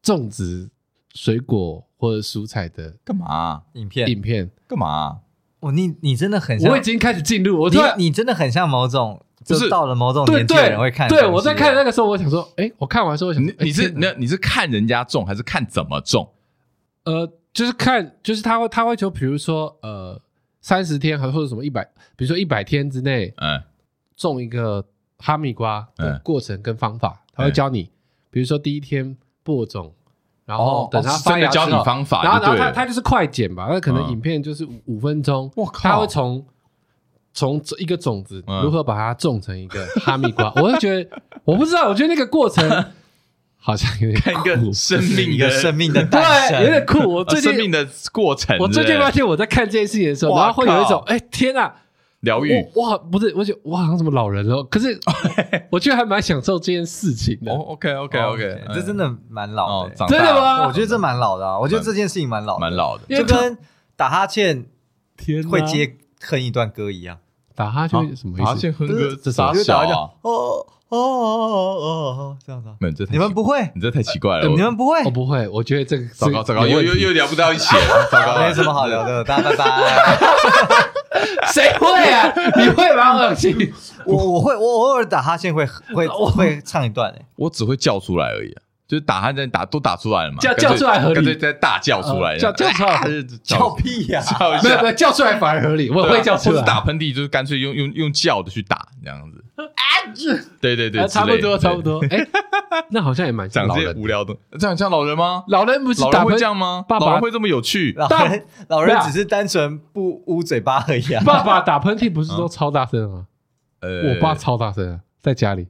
种植水果。或者蔬菜的干嘛？影片影片干嘛？哦，你你真的很像，我已经开始进入，我你你真的很像某种，就是到了某种年纪的人会看。对，我在看那个时候，我想说，哎，我看完之后，我想，你是那你是看人家种还是看怎么种？呃，就是看，就是他会他会求，比如说呃，三十天，还或者什么一百，比如说一百天之内，嗯，种一个哈密瓜的过程跟方法，他会教你，比如说第一天播种。然后等他发芽之后，然后然后他他就是快剪吧，那可能影片就是五五分钟。我靠！他会从从一个种子如何把它种成一个哈密瓜，我会觉得我不知道，我觉得那个过程 好像有点看一个生命一个生命的诞生，有点酷。我最近生命的过程，我最近发现我在看这件事情的时候，然后会有一种哎天啊，疗愈。哇，不是，我觉得我好像什么老人哦，可是 我觉得还蛮享受这件事情的。哦，OK，OK，OK，这真的蛮老的，真的吗？我觉得这蛮老的啊，我觉得这件事情蛮老，蛮老的，就跟打哈欠会接哼一段歌一样。打哈欠什么意思？打哈欠哼歌，这啥小啊？哦。哦哦哦哦，这样子，没有这，你们不会，你这太奇怪了，你们不会，我不会，我觉得这个糟糕糟糕，又又又聊不到一起了，糟糕，没什么好聊的，大家拜拜。谁会啊？你会吗？恶心，我我会，我偶尔打哈欠会会会唱一段诶，我只会叫出来而已。就是打鼾在打都打出来了嘛，叫叫出来合理，干脆再大叫出来，叫叫出来叫屁呀，没有没有叫出来反而合理，我会叫出来。打喷嚏就是干脆用用用叫的去打这样子，对对对，差不多差不多。哎，那好像也蛮像老人无聊的，这样像老人吗？老人不是老人会这样吗？爸爸会这么有趣？老人老人只是单纯不捂嘴巴而已。爸爸打喷嚏不是都超大声吗？呃，我爸超大声，在家里，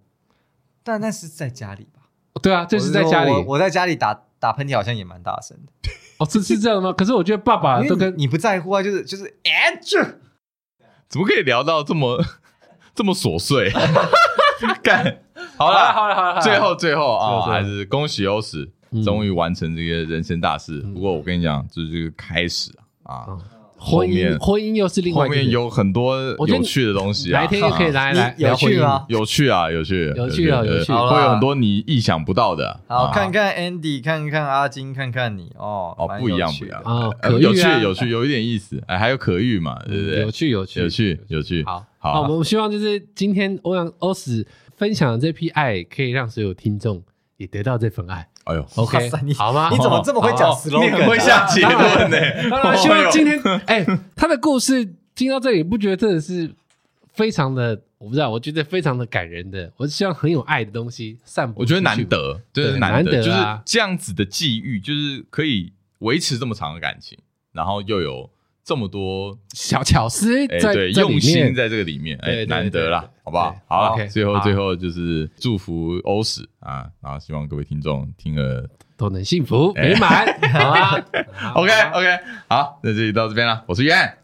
但那是在家里吧。对啊，就是在家里。我我在家里打打喷嚏，好像也蛮大声的。哦，是是这样吗？可是我觉得爸爸都跟你不在乎啊，就是就是，哎，这 怎么可以聊到这么这么琐碎？干，好了好了好了，最后最后啊，还是恭喜欧史终于完成这个人生大事。不过我跟你讲，这是这个开始啊。婚姻，婚姻又是另外。后面有很多有趣的东西啊，哪天又可以来来有趣吗？有趣啊，有趣，有趣啊，有趣，会有很多你意想不到的。好，看看 Andy，看看阿金，看看你哦，哦，不一样，不一样啊，有趣，有趣，有一点意思，哎，还有可遇嘛，对不对？有趣，有趣，有趣，有趣。好，好，我们希望就是今天欧阳欧史分享的这批爱，可以让所有听众也得到这份爱。哎呦，OK，好吗？你怎么这么会讲 slogan？你很会下结论呢。当然，希望今天，哎，他的故事听到这里，不觉得真的是非常的，我不知道，我觉得非常的感人的。我是希望很有爱的东西散播。我觉得难得，就是难得，就是啊，这样子的际遇，就是可以维持这么长的感情，然后又有。这么多小巧思，在对用心在这个里面，哎，难得啦，好不好？好，最后最后就是祝福欧史啊，然后希望各位听众听了都能幸福美满，好啊，OK OK，好，那这里到这边了，我是渊，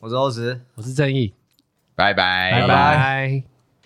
我是欧史，我是正义，拜拜。拜拜。